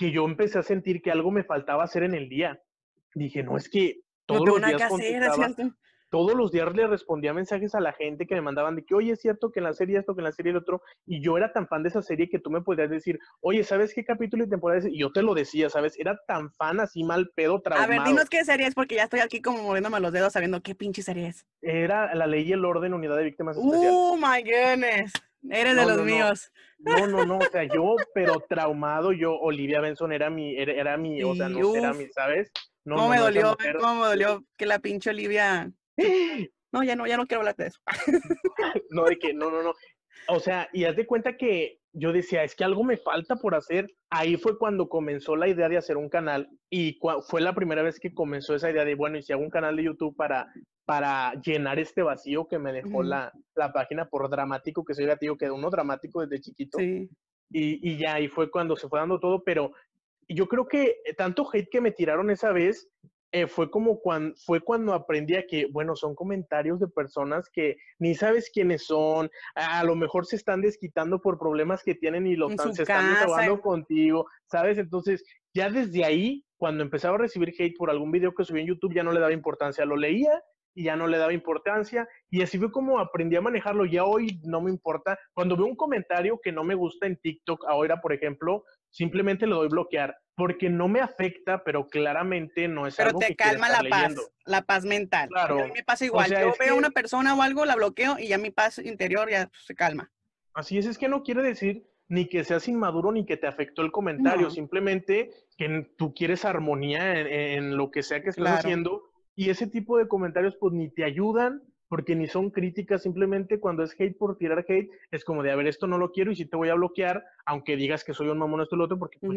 que yo empecé a sentir que algo me faltaba hacer en el día. Dije, no, es que todos los días todos los días le respondía mensajes a la gente que me mandaban de que, oye, es cierto que en la serie esto, que en la serie el otro, y yo era tan fan de esa serie que tú me podías decir, oye, ¿sabes qué capítulo y temporada es? Y yo te lo decía, ¿sabes? Era tan fan, así mal pedo, traumado. A ver, dinos qué serie es, porque ya estoy aquí como moviéndome los dedos sabiendo qué pinche serie es. Era La Ley y el Orden, Unidad de Víctimas Especiales. ¡Oh, my goodness! Eres de los míos. No, no, no, o sea, <laughs> yo, pero traumado, yo, Olivia Benson era mi, era, mi, o sea, no era mi, ¿sabes? No, ¿Cómo me dolió, cómo me <laughs> dolió que la pinche Olivia... <laughs> No, ya no, ya no quiero hablar de eso. no, de que, no, no, no. O sea, y haz de cuenta que yo decía, es que algo me falta por hacer. Ahí fue cuando comenzó la idea de hacer un canal y fue la primera vez que comenzó esa idea de, bueno, y si hago un canal de YouTube para, para llenar este vacío que me dejó la, la, página por dramático que soy gatillo, quedó uno dramático desde chiquito. Sí. Y, y ya ahí fue cuando se fue dando todo, pero yo creo que tanto hate que me tiraron esa vez eh, fue como cuando, fue cuando aprendí a que, bueno, son comentarios de personas que ni sabes quiénes son, a, lo mejor se están desquitando por problemas que tienen y los se están desahogando contigo, ¿sabes? Entonces, ya desde ahí, cuando empezaba a recibir hate por algún video que subí en YouTube, ya no le daba importancia, lo leía y ya no le daba importancia. Y así fue como aprendí a manejarlo. Ya hoy no me importa. Cuando veo un comentario que no me gusta en TikTok, ahora, por ejemplo, simplemente le doy bloquear porque no me afecta, pero claramente no es algo que calma la paz, la paz mental. Claro. A mí me pasa igual. Yo veo una persona o algo, la bloqueo y ya mi paz interior ya se calma. Así es, es que no quiere decir ni que seas inmaduro ni que te afectó el comentario, simplemente que tú quieres armonía en, lo que sea que estés haciendo y ese tipo de comentarios pues ni te ayudan porque ni son críticas, simplemente cuando es hate por tirar hate, es como de, a ver, esto no lo quiero y si te voy a bloquear, aunque digas que soy un mamón esto y lo otro, porque pues,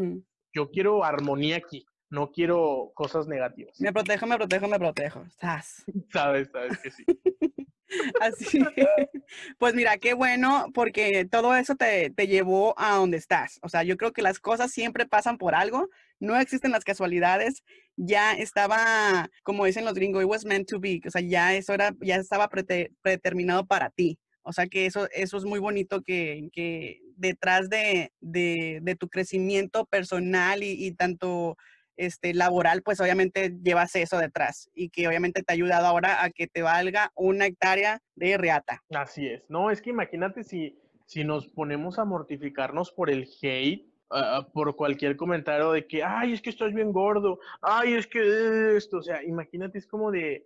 yo quiero armonía aquí, no quiero cosas negativas. Me protejo, me protejo, me protejo. ¿Sabes? <laughs> Sabes, sabes que sí. <laughs> Así. Pues mira, qué bueno, porque todo eso te, te, llevó a donde estás. O sea, yo creo que las cosas siempre pasan por algo, no existen las casualidades. Ya estaba, como dicen los gringos, it was meant to be. O sea, ya eso era, ya estaba predeterminado para ti. O sea que eso, eso es muy bonito que, que detrás de, de, de, tu crecimiento personal y, y tanto este, laboral, pues obviamente llevas eso detrás y que obviamente te ha ayudado ahora a que te valga una hectárea de reata. Así es. No, es que imagínate si, si nos ponemos a mortificarnos por el hate, uh, por cualquier comentario de que, ay, es que estás bien gordo, ay, es que esto, o sea, imagínate, es como de...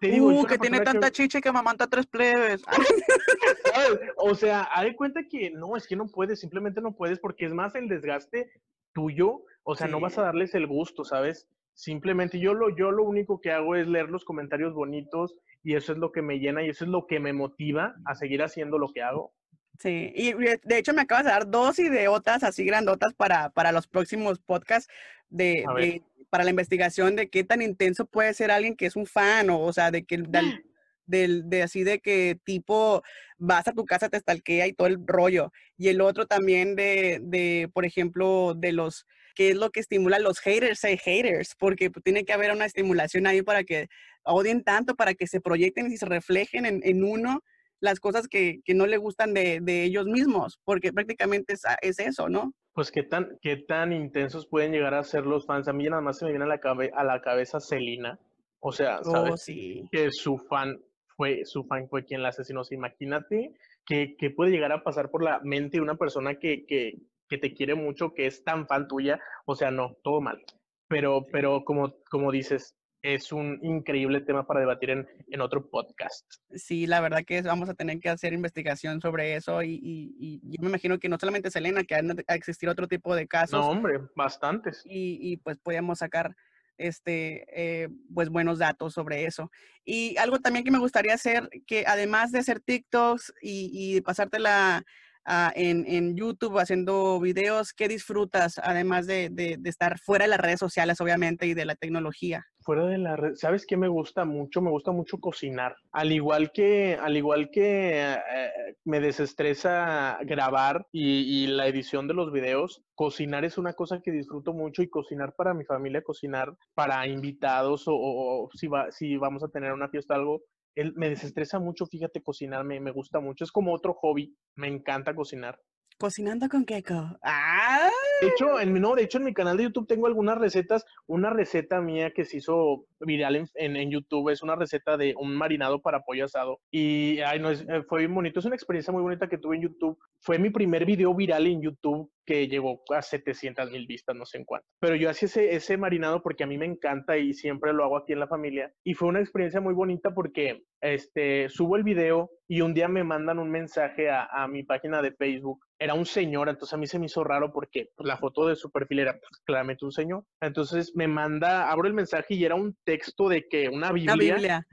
Te digo, uh, que tiene tanta que... chicha que mamanta tres plebes. <laughs> o sea, haz de cuenta que no, es que no puedes, simplemente no puedes porque es más el desgaste tuyo o sea, sí. no vas a darles el gusto, ¿sabes? Simplemente yo lo, yo lo único que hago es leer los comentarios bonitos y eso es lo que me llena y eso es lo que me motiva a seguir haciendo lo que hago. Sí, y de hecho me acabas de dar dos ideotas así grandotas para, para los próximos podcasts de, de, para la investigación de qué tan intenso puede ser alguien que es un fan o, o sea, de que del, <gasps> del, de así de que tipo vas a tu casa, te estalquea y todo el rollo. Y el otro también de, de por ejemplo, de los qué es lo que estimula a los haters ser haters, porque tiene que haber una estimulación ahí para que odien tanto, para que se proyecten y se reflejen en, en uno las cosas que, que no le gustan de, de, ellos mismos, porque prácticamente es, es, eso, ¿no? Pues qué tan, qué tan intensos pueden llegar a ser los fans. A mí nada más se me viene a la, cabe a la cabeza Celina. O sea, ¿sabes? Oh, sí. Que su fan fue, su fan fue quien la asesinó. O sea, imagínate que, que, puede llegar a pasar por la mente de una persona que, que, que te quiere mucho, que es tan fan tuya, o sea, no, todo mal. Pero, pero como, como dices, es un increíble tema para debatir en, en, otro podcast. Sí, la verdad que vamos a tener que hacer investigación sobre eso y, y, y yo me imagino que no solamente Selena, que han a existir otro tipo de casos. No, hombre, bastantes. Y, y pues podemos sacar este, eh, pues buenos datos sobre eso. Y algo también que me gustaría hacer, que además de hacer TikToks y, y pasártela uh, en, en, YouTube haciendo videos, ¿qué disfrutas además de, de, de, estar fuera de las redes sociales, obviamente, y de la tecnología? Fuera de la red, ¿sabes qué me gusta mucho? Me gusta mucho cocinar. Al igual que, al igual que eh, me desestresa grabar y, y, la edición de los videos, cocinar es una cosa que disfruto mucho y cocinar para mi familia, cocinar para invitados o, o, o si, va, si vamos a tener una fiesta o algo, él me desestresa mucho, fíjate, cocinar, me, me, gusta mucho. Es como otro hobby, me encanta cocinar. Cocinando con Keiko. ¡Ah! De hecho, en, no, de hecho, en mi canal de YouTube tengo algunas recetas. Una receta mía que se hizo viral en, en, en YouTube es una receta de un marinado para pollo asado. Y ay, no, es, eh, fue bien bonito. Es una experiencia muy bonita que tuve en YouTube. Fue mi primer video viral en YouTube que llegó a 700 mil vistas, no sé en cuánto. Pero yo hacía ese, ese marinado porque a mí me encanta y siempre lo hago aquí en la familia. Y fue una experiencia muy bonita porque este, subo el video y un día me mandan un mensaje a, a mi página de Facebook. Era un señor, entonces a mí se me hizo raro porque pues, la foto de su perfil era pues, claramente un señor. Entonces me manda, abro el mensaje y era un texto de que una Biblia. Una Biblia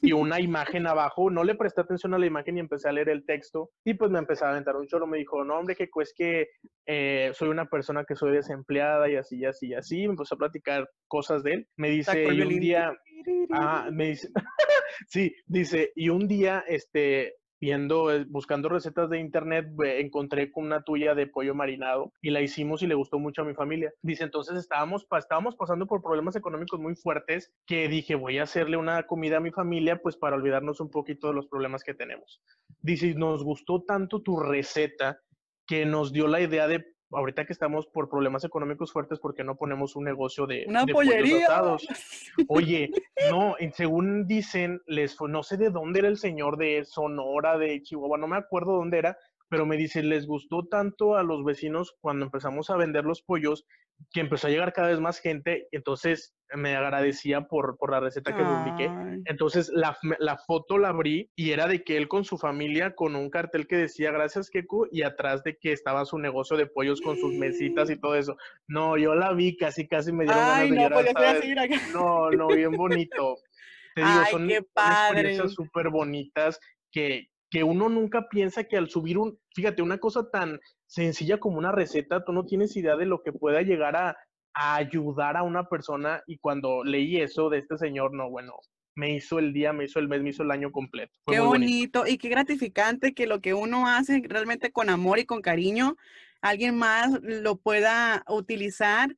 y una imagen abajo. No le presté atención a la imagen y empecé a leer el texto. Y pues me empezaba a aventar un choro. Me dijo, no, hombre, que es que eh, soy una persona que soy desempleada y así, y así, y así. Me empezó a platicar cosas de él. Me dice, y un día. Ah, me dice. <laughs> sí, dice, y un día, este, viendo, eh, buscando recetas de internet, encontré con una tuya de pollo marinado y la hicimos y le gustó mucho a mi familia. Dice, entonces estábamos, estábamos pasando por problemas económicos muy fuertes que dije, voy a hacerle una comida a mi familia pues para olvidarnos un poquito de los problemas que tenemos. Dice, nos gustó tanto tu receta que nos dio la idea de ahorita que estamos por problemas económicos fuertes, ¿por qué no ponemos un negocio de, Una de pollería. <laughs> Oye, no, según dicen, les fue, no sé de dónde era el señor de Sonora, de Chihuahua, no me acuerdo dónde era, pero me dice, les gustó tanto a los vecinos cuando empezamos a vender los pollos que empezó a llegar cada vez más gente, entonces me agradecía por, por la receta que publiqué. Entonces la, la, foto la abrí y era de que él con su familia, con un cartel que decía gracias Keku y atrás de que estaba su negocio de pollos con sus mesitas y todo eso. No, yo la vi, casi casi me dieron Ay, ganas de no, llorar. Pues seguir acá. No, no, bien bonito. <laughs> te digo, Ay, son, qué padre. experiencias súper bonitas que, que uno nunca piensa que al subir un, fíjate, una cosa tan sencilla como una receta, tú no tienes idea de lo que pueda llegar a, a ayudar a una persona y cuando leí eso de este señor, no, bueno, me hizo el día, me hizo el mes, me hizo el año completo. Fue Qué bonito. y qué gratificante que lo que uno hace realmente con amor y con cariño, alguien más lo pueda utilizar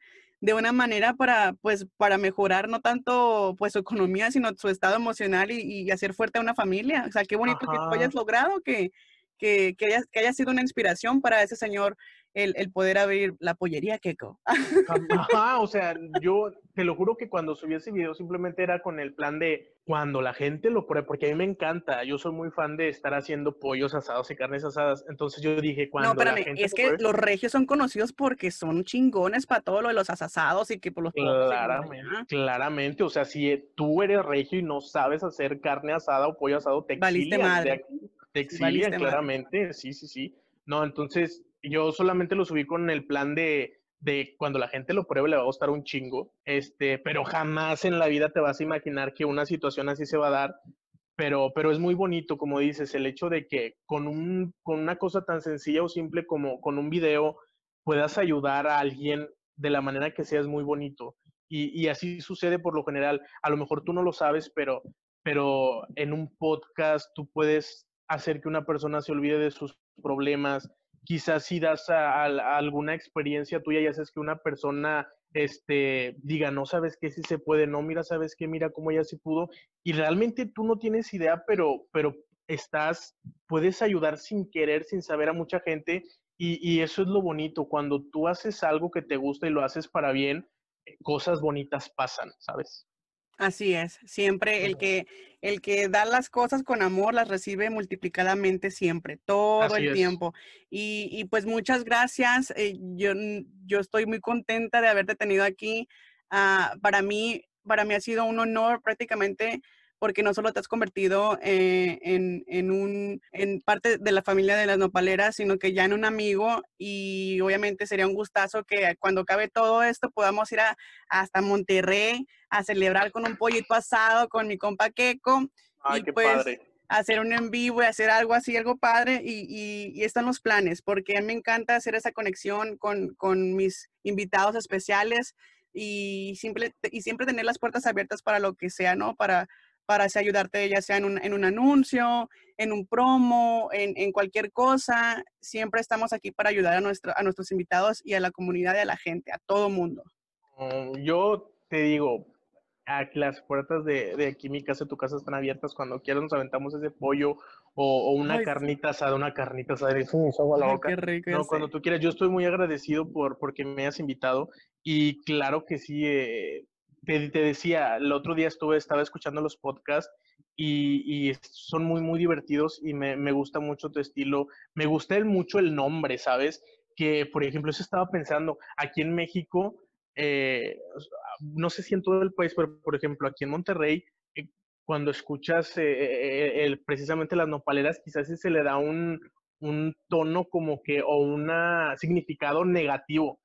de una manera para, pues, para mejorar no tanto pues su economía, sino su estado emocional y, y hacer fuerte a una familia. O sea, qué bonito que tú hayas logrado que, que, que, hayas- que haya sido una inspiración para ese señor el, el poder abrir la pollería Keiko. <laughs> Ajá, o sea, yo te lo juro que cuando subí ese video simplemente era con el plan de cuando la gente lo pruebe, porque a mí me encanta, yo soy muy fan de estar haciendo pollos asados y carnes asadas, entonces yo dije cuando No, la espérame, gente es lo que pruebe, los regios son conocidos porque son chingones para todo lo de los asasados y que por los pollos claramente, allá. claramente, o sea, si eh, tú eres regio y no sabes hacer carne asada o pollo asado, te exilian madre. te Sí, exilian valiste madre. claramente, sí, sí, sí. No, entonces yo solamente lo subí con el plan de, de cuando la gente lo pruebe le va a gustar un chingo, este, pero jamás en la vida te vas a imaginar que una situación así se va a dar. Pero, pero es muy bonito, como dices, el hecho de que con, un, con una cosa tan sencilla o simple como con un video puedas ayudar a alguien de la manera que sea es muy bonito. Y, y así sucede por lo general. A lo mejor tú no lo sabes, pero, pero en un podcast tú puedes hacer que una persona se olvide de sus problemas. Quizás si das alguna experiencia tuya y haces que una persona este, diga, no sabes qué si se puede, no, mira, sabes qué, mira cómo ella sí pudo. Y realmente tú no tienes idea, pero, pero estás, puedes ayudar sin querer, sin saber a mucha gente. Y, eso es lo bonito, cuando tú haces algo que te gusta y lo haces para bien, cosas bonitas pasan, ¿sabes? Así es, siempre el que el que da las cosas con amor las recibe multiplicadamente siempre, todo Así el es. tiempo. Y, y pues muchas gracias. eh, yo, n- yo estoy muy contenta de haberte tenido aquí. Ah, para mí, para mí ha sido un honor prácticamente porque no solo te has convertido eh, en, en un, en parte de la familia de las nopaleras, sino que ya en un amigo y obviamente sería un gustazo que cuando acabe todo esto podamos ir a, hasta Monterrey a celebrar con un pollito asado con mi compa Ay, Y qué pues, padre. hacer un en vivo y hacer algo así, algo padre, y, y, y están los planes, porque a mí me encanta hacer esa conexión con, con mis invitados especiales y, simple, y siempre tener las puertas abiertas para lo que sea, ¿no? Para, para así ayudarte, ya sea en un, en un anuncio, en un promo, en, en cualquier cosa. Siempre estamos aquí para ayudar a, nuestro, a nuestros invitados y a la comunidad y a la gente, a todo mundo. Mm, Yo te digo, las puertas de, de aquí mi casa, tu casa están abiertas. Cuando quieras nos aventamos ese pollo o, o una Ay, sí. carnita asada, una carnita asada. Me hizo agua la Ay, boca. qué rico. No, cuando tú quieras. Yo estoy muy agradecido por porque me hayas invitado y claro que sí. eh, te, te decía, el otro día estuve, estaba escuchando los podcasts y, y son muy, muy divertidos y me, me gusta mucho tu estilo. Me gusta el, mucho el nombre, ¿sabes? Que, por ejemplo, eso estaba pensando, aquí en México, eh, no sé si en todo el país, pero por ejemplo, aquí en Monterrey, eh, cuando escuchas eh, eh, el, precisamente las nopaleras, quizás se le da un, un tono como que, o un significado negativo,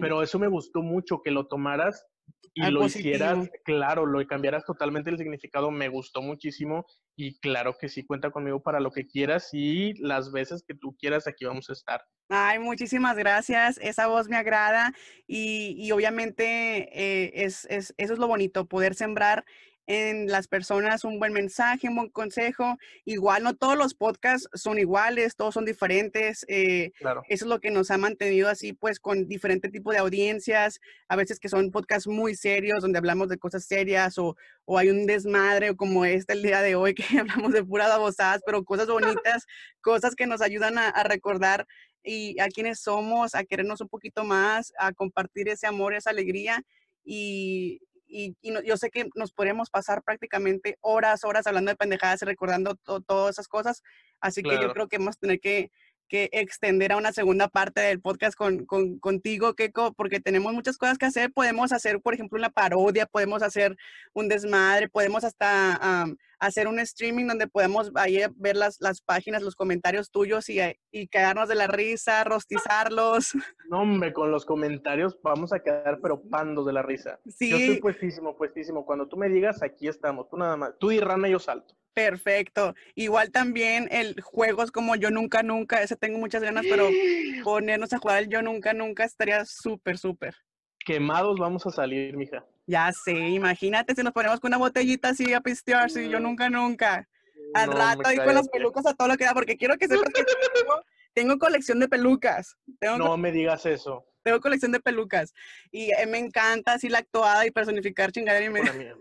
pero eso me gustó mucho, que lo tomaras y Al lo positivo. hicieras, claro, lo cambiaras totalmente el significado, me gustó muchísimo y claro que sí, cuenta conmigo para lo que quieras y las veces que tú quieras, aquí vamos a estar. Ay, muchísimas gracias. Esa voz me agrada y, y obviamente eh, es, es- eso es lo bonito, poder sembrar en las personas un buen mensaje, un buen consejo. Igual, no todos los podcasts son iguales, todos son diferentes. eh, Claro. eso es lo que nos ha mantenido así, pues, con diferente tipo de audiencias, a veces que son podcasts muy serios, donde hablamos de cosas serias, o, o hay un desmadre, o como este el día de hoy, <laughs> que hablamos de puras babosadas, pero cosas bonitas, cosas que nos ayudan a, a recordar y a quienes somos, a querernos un poquito más, a compartir ese amor, esa alegría. Y, y, y no- yo sé que nos podemos pasar prácticamente horas, horas hablando de pendejadas y recordando to- todas esas cosas. Así que yo creo que vamos a tener que que extender a una segunda parte del podcast con, con, contigo, Keiko, porque tenemos muchas cosas que hacer. Podemos hacer, por ejemplo, una parodia, podemos hacer un desmadre, podemos hasta hacer un streaming donde podemos ahí ver las, las páginas, los comentarios tuyos y, y quedarnos de la risa, rostizarlos. <laughs> No, hombre, con los comentarios vamos a quedar pero pandos de la risa. Sí. Yo estoy puestísimo, puestísimo. Cuando tú me digas, aquí estamos, tú nada más. Tú y Rana, yo salto. Perfecto. Igual también el juegos como Yo Nunca Nunca, ese tengo muchas ganas, pero <gasps> ponernos a jugar el Yo Nunca Nunca estaría súper, súper. Quemados vamos a salir, mija. Ya sé, imagínate si nos ponemos con una botellita así a pistear, sí, Yo Nunca Nunca. Al No, rato me ahí con las pelucas a todo lo que da, porque quiero que sepas que tengo, <laughs> tengo colección de pelucas. Tengo, No me digas eso. tengo colección de pelucas. Y eh, me encanta así la actuada y personificar chingadera y mía.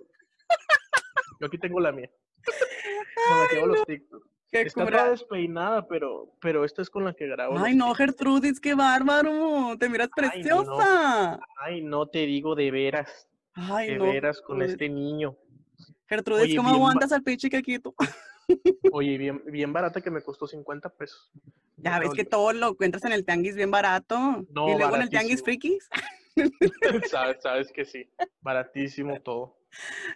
Yo aquí tengo la mía. Con la que hago los TikToks. Está toda despeinada, pero, pero esta es con la que grabo. Ay, no. Gertrudis, qué bárbaro. Te miras Ay, no. preciosa. Ay, no te digo de veras. Ay, De no. veras con Gertrudis. este niño. Gertrudis, Oye, ¿cómo aguantas al pinche quequito? <laughs> Oye, bien, bien barata que me costó 50 pesos. Ya ves No, que todo lo encuentras en el tianguis bien barato. No, y luego en el tianguis frikis. <laughs> sabes, sabes que sí. Baratísimo todo.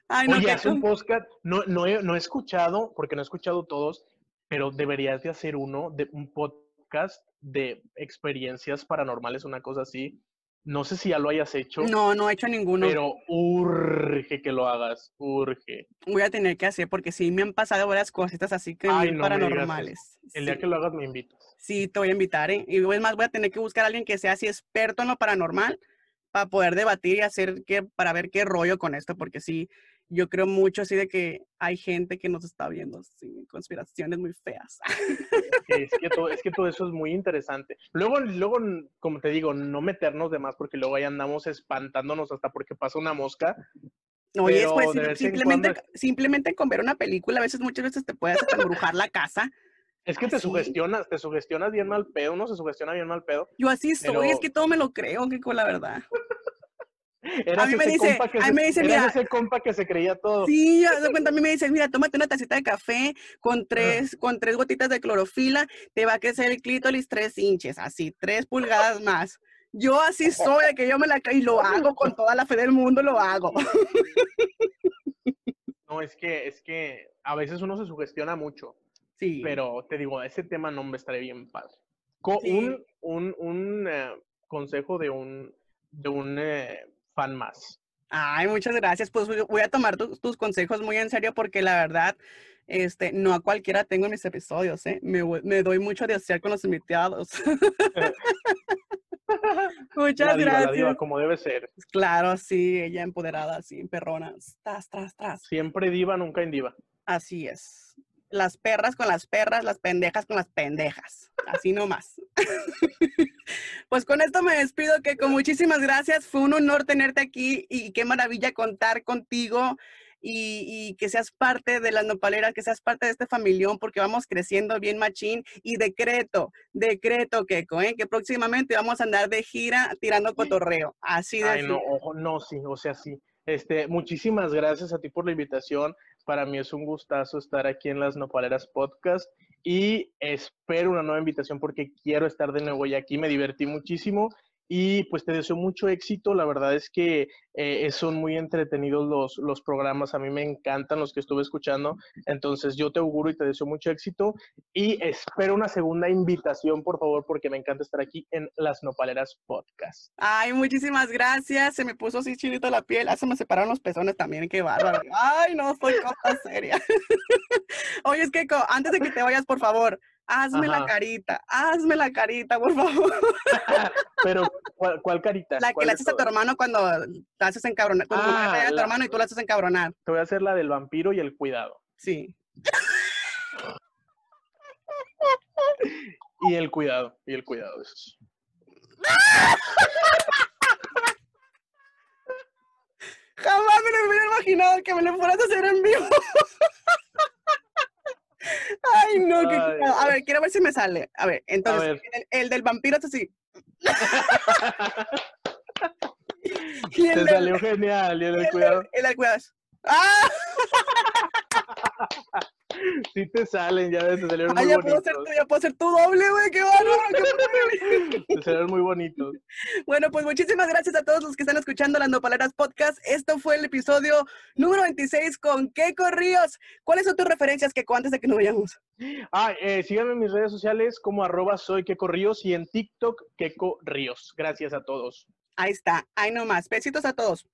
Ay, no, Oye, haz un podcast. No, no, he, no he escuchado, porque no he escuchado todos, pero deberías de hacer uno, de un podcast de experiencias paranormales, una cosa así. No sé si ya lo hayas hecho, No, no he hecho ninguno. pero urge que lo hagas, urge. Voy a tener que hacer porque sí me han pasado varias cositas así que Ay, no paranormales. El día que lo hagas me invitas. Sí, te voy a invitar, ¿eh? Y es más, voy a tener que buscar a alguien que sea así experto en lo paranormal para poder debatir y hacer que, para ver qué rollo con esto, porque sí, yo creo mucho así de que hay gente que nos está viendo, sí, conspiraciones muy feas. Es que, <laughs> todo, es que todo eso es muy interesante. Luego, luego, como te digo, no meternos de más porque luego ahí andamos espantándonos hasta porque pasa una mosca. Oye, Pero pues simplemente, cuando simplemente con ver una película, a veces, muchas veces te puedes embrujar la casa. Es que te Así. sugestionas, te sugestionas bien mal pedo, uno se sugestiona bien mal pedo. Yo así soy, es que todo me lo creo, que con la verdad. <laughs> Eras mí me dice- a mí me dice, eras mira- ese compa que se creía todo. Sí, de cuenta, a mí me dicen, mira, tómate una tacita de café con tres, con tres gotitas de clorofila, te va a crecer el clítoris tres inches, así, tres pulgadas más. Yo así soy, que yo me la creo y lo hago con toda la fe del mundo, lo hago. <laughs> No, es que, es que a veces uno se sugestiona mucho, Sí. pero te digo, ese tema no me estaré bien padre. Sí. Un, un, un eh, consejo de un, de un eh, fan más. Ay, muchas gracias. Pues voy- a tomar tu- tus consejos muy en serio porque la verdad, este, no a cualquiera tengo en mis episodios, ¿eh? Me, me doy mucho de hacer con los invitados. <laughs> muchas La diva, la gracias. diva, como debe ser. Claro, sí, ella empoderada, sí, perrona. Tras, tras, tras. Siempre diva, nunca en diva. Así es. Las perras con las perras, las pendejas con las pendejas. Así nomás. <laughs> pues con esto me despido, que con muchísimas gracias. Fue un honor tenerte aquí y qué maravilla contar contigo y, y que seas parte de las nopaleras, que seas parte de este familión, porque vamos creciendo bien machín. Y decreto, decreto, Keiko, ¿eh? que próximamente vamos a andar de gira tirando cotorreo. Así de Ay, no, ojo, no, sí, o sea, sí. Este, muchísimas gracias a ti por la invitación. Para mí es un gustazo estar aquí en las Nopaleras Podcast y espero una nueva invitación porque quiero estar de nuevo ya aquí. Me divertí muchísimo y pues te deseo mucho éxito. La verdad es que eh, son muy entretenidos los, los programas. A mí me encantan los que estuve escuchando. Entonces yo te auguro y te deseo mucho éxito y espero una segunda invitación, por favor, porque me encanta estar aquí en las Nopaleras Podcast. Ay, muchísimas gracias. Se me puso así chilito la piel. Ah, se me separaron los pezones también. Qué bárbaro. Ay, no, soy cosa seria. <laughs> Oye, es que antes de que te vayas, por favor, hazme la carita. Hazme la carita, por favor. <laughs> Pero, ¿cuál, cuál carita? La que ¿Cuál le haces a tu hermano cuando te haces encabronar. Cuando Ah, a tu la- hermano y tú la haces encabronar. Te voy a hacer la del vampiro y el cuidado. Sí. <laughs> Y el cuidado, y el cuidado. eso sí. Jamás me lo hubiera imaginado que me lo fueras a hacer en vivo. <laughs> Ay, no, qué Ay. A ver, quiero ver si me sale. A ver, entonces, ver. El, el del vampiro es así. <laughs> y el Te del- salió genial, y el del cuidado. El del cuidado ¡Ah! <laughs> Sí te salen, ya ves, te salieron Ah, muy ya puedo, bonitos. ser, tu- ya puedo ser tu doble, güey, qué bárbaro. Te salieron muy bonitos. Bueno, pues muchísimas gracias a todos los que están escuchando las Nopaleras Podcast. Esto fue el episodio número 26 con Keiko Ríos. ¿Cuáles son tus referencias, Keiko, antes de que nos vayamos? Ah, eh, síganme en mis redes sociales como arroba soy Keco Ríos y en TikTok Keco Ríos. Gracias a todos. Ahí está, ahí nomás. Besitos a todos.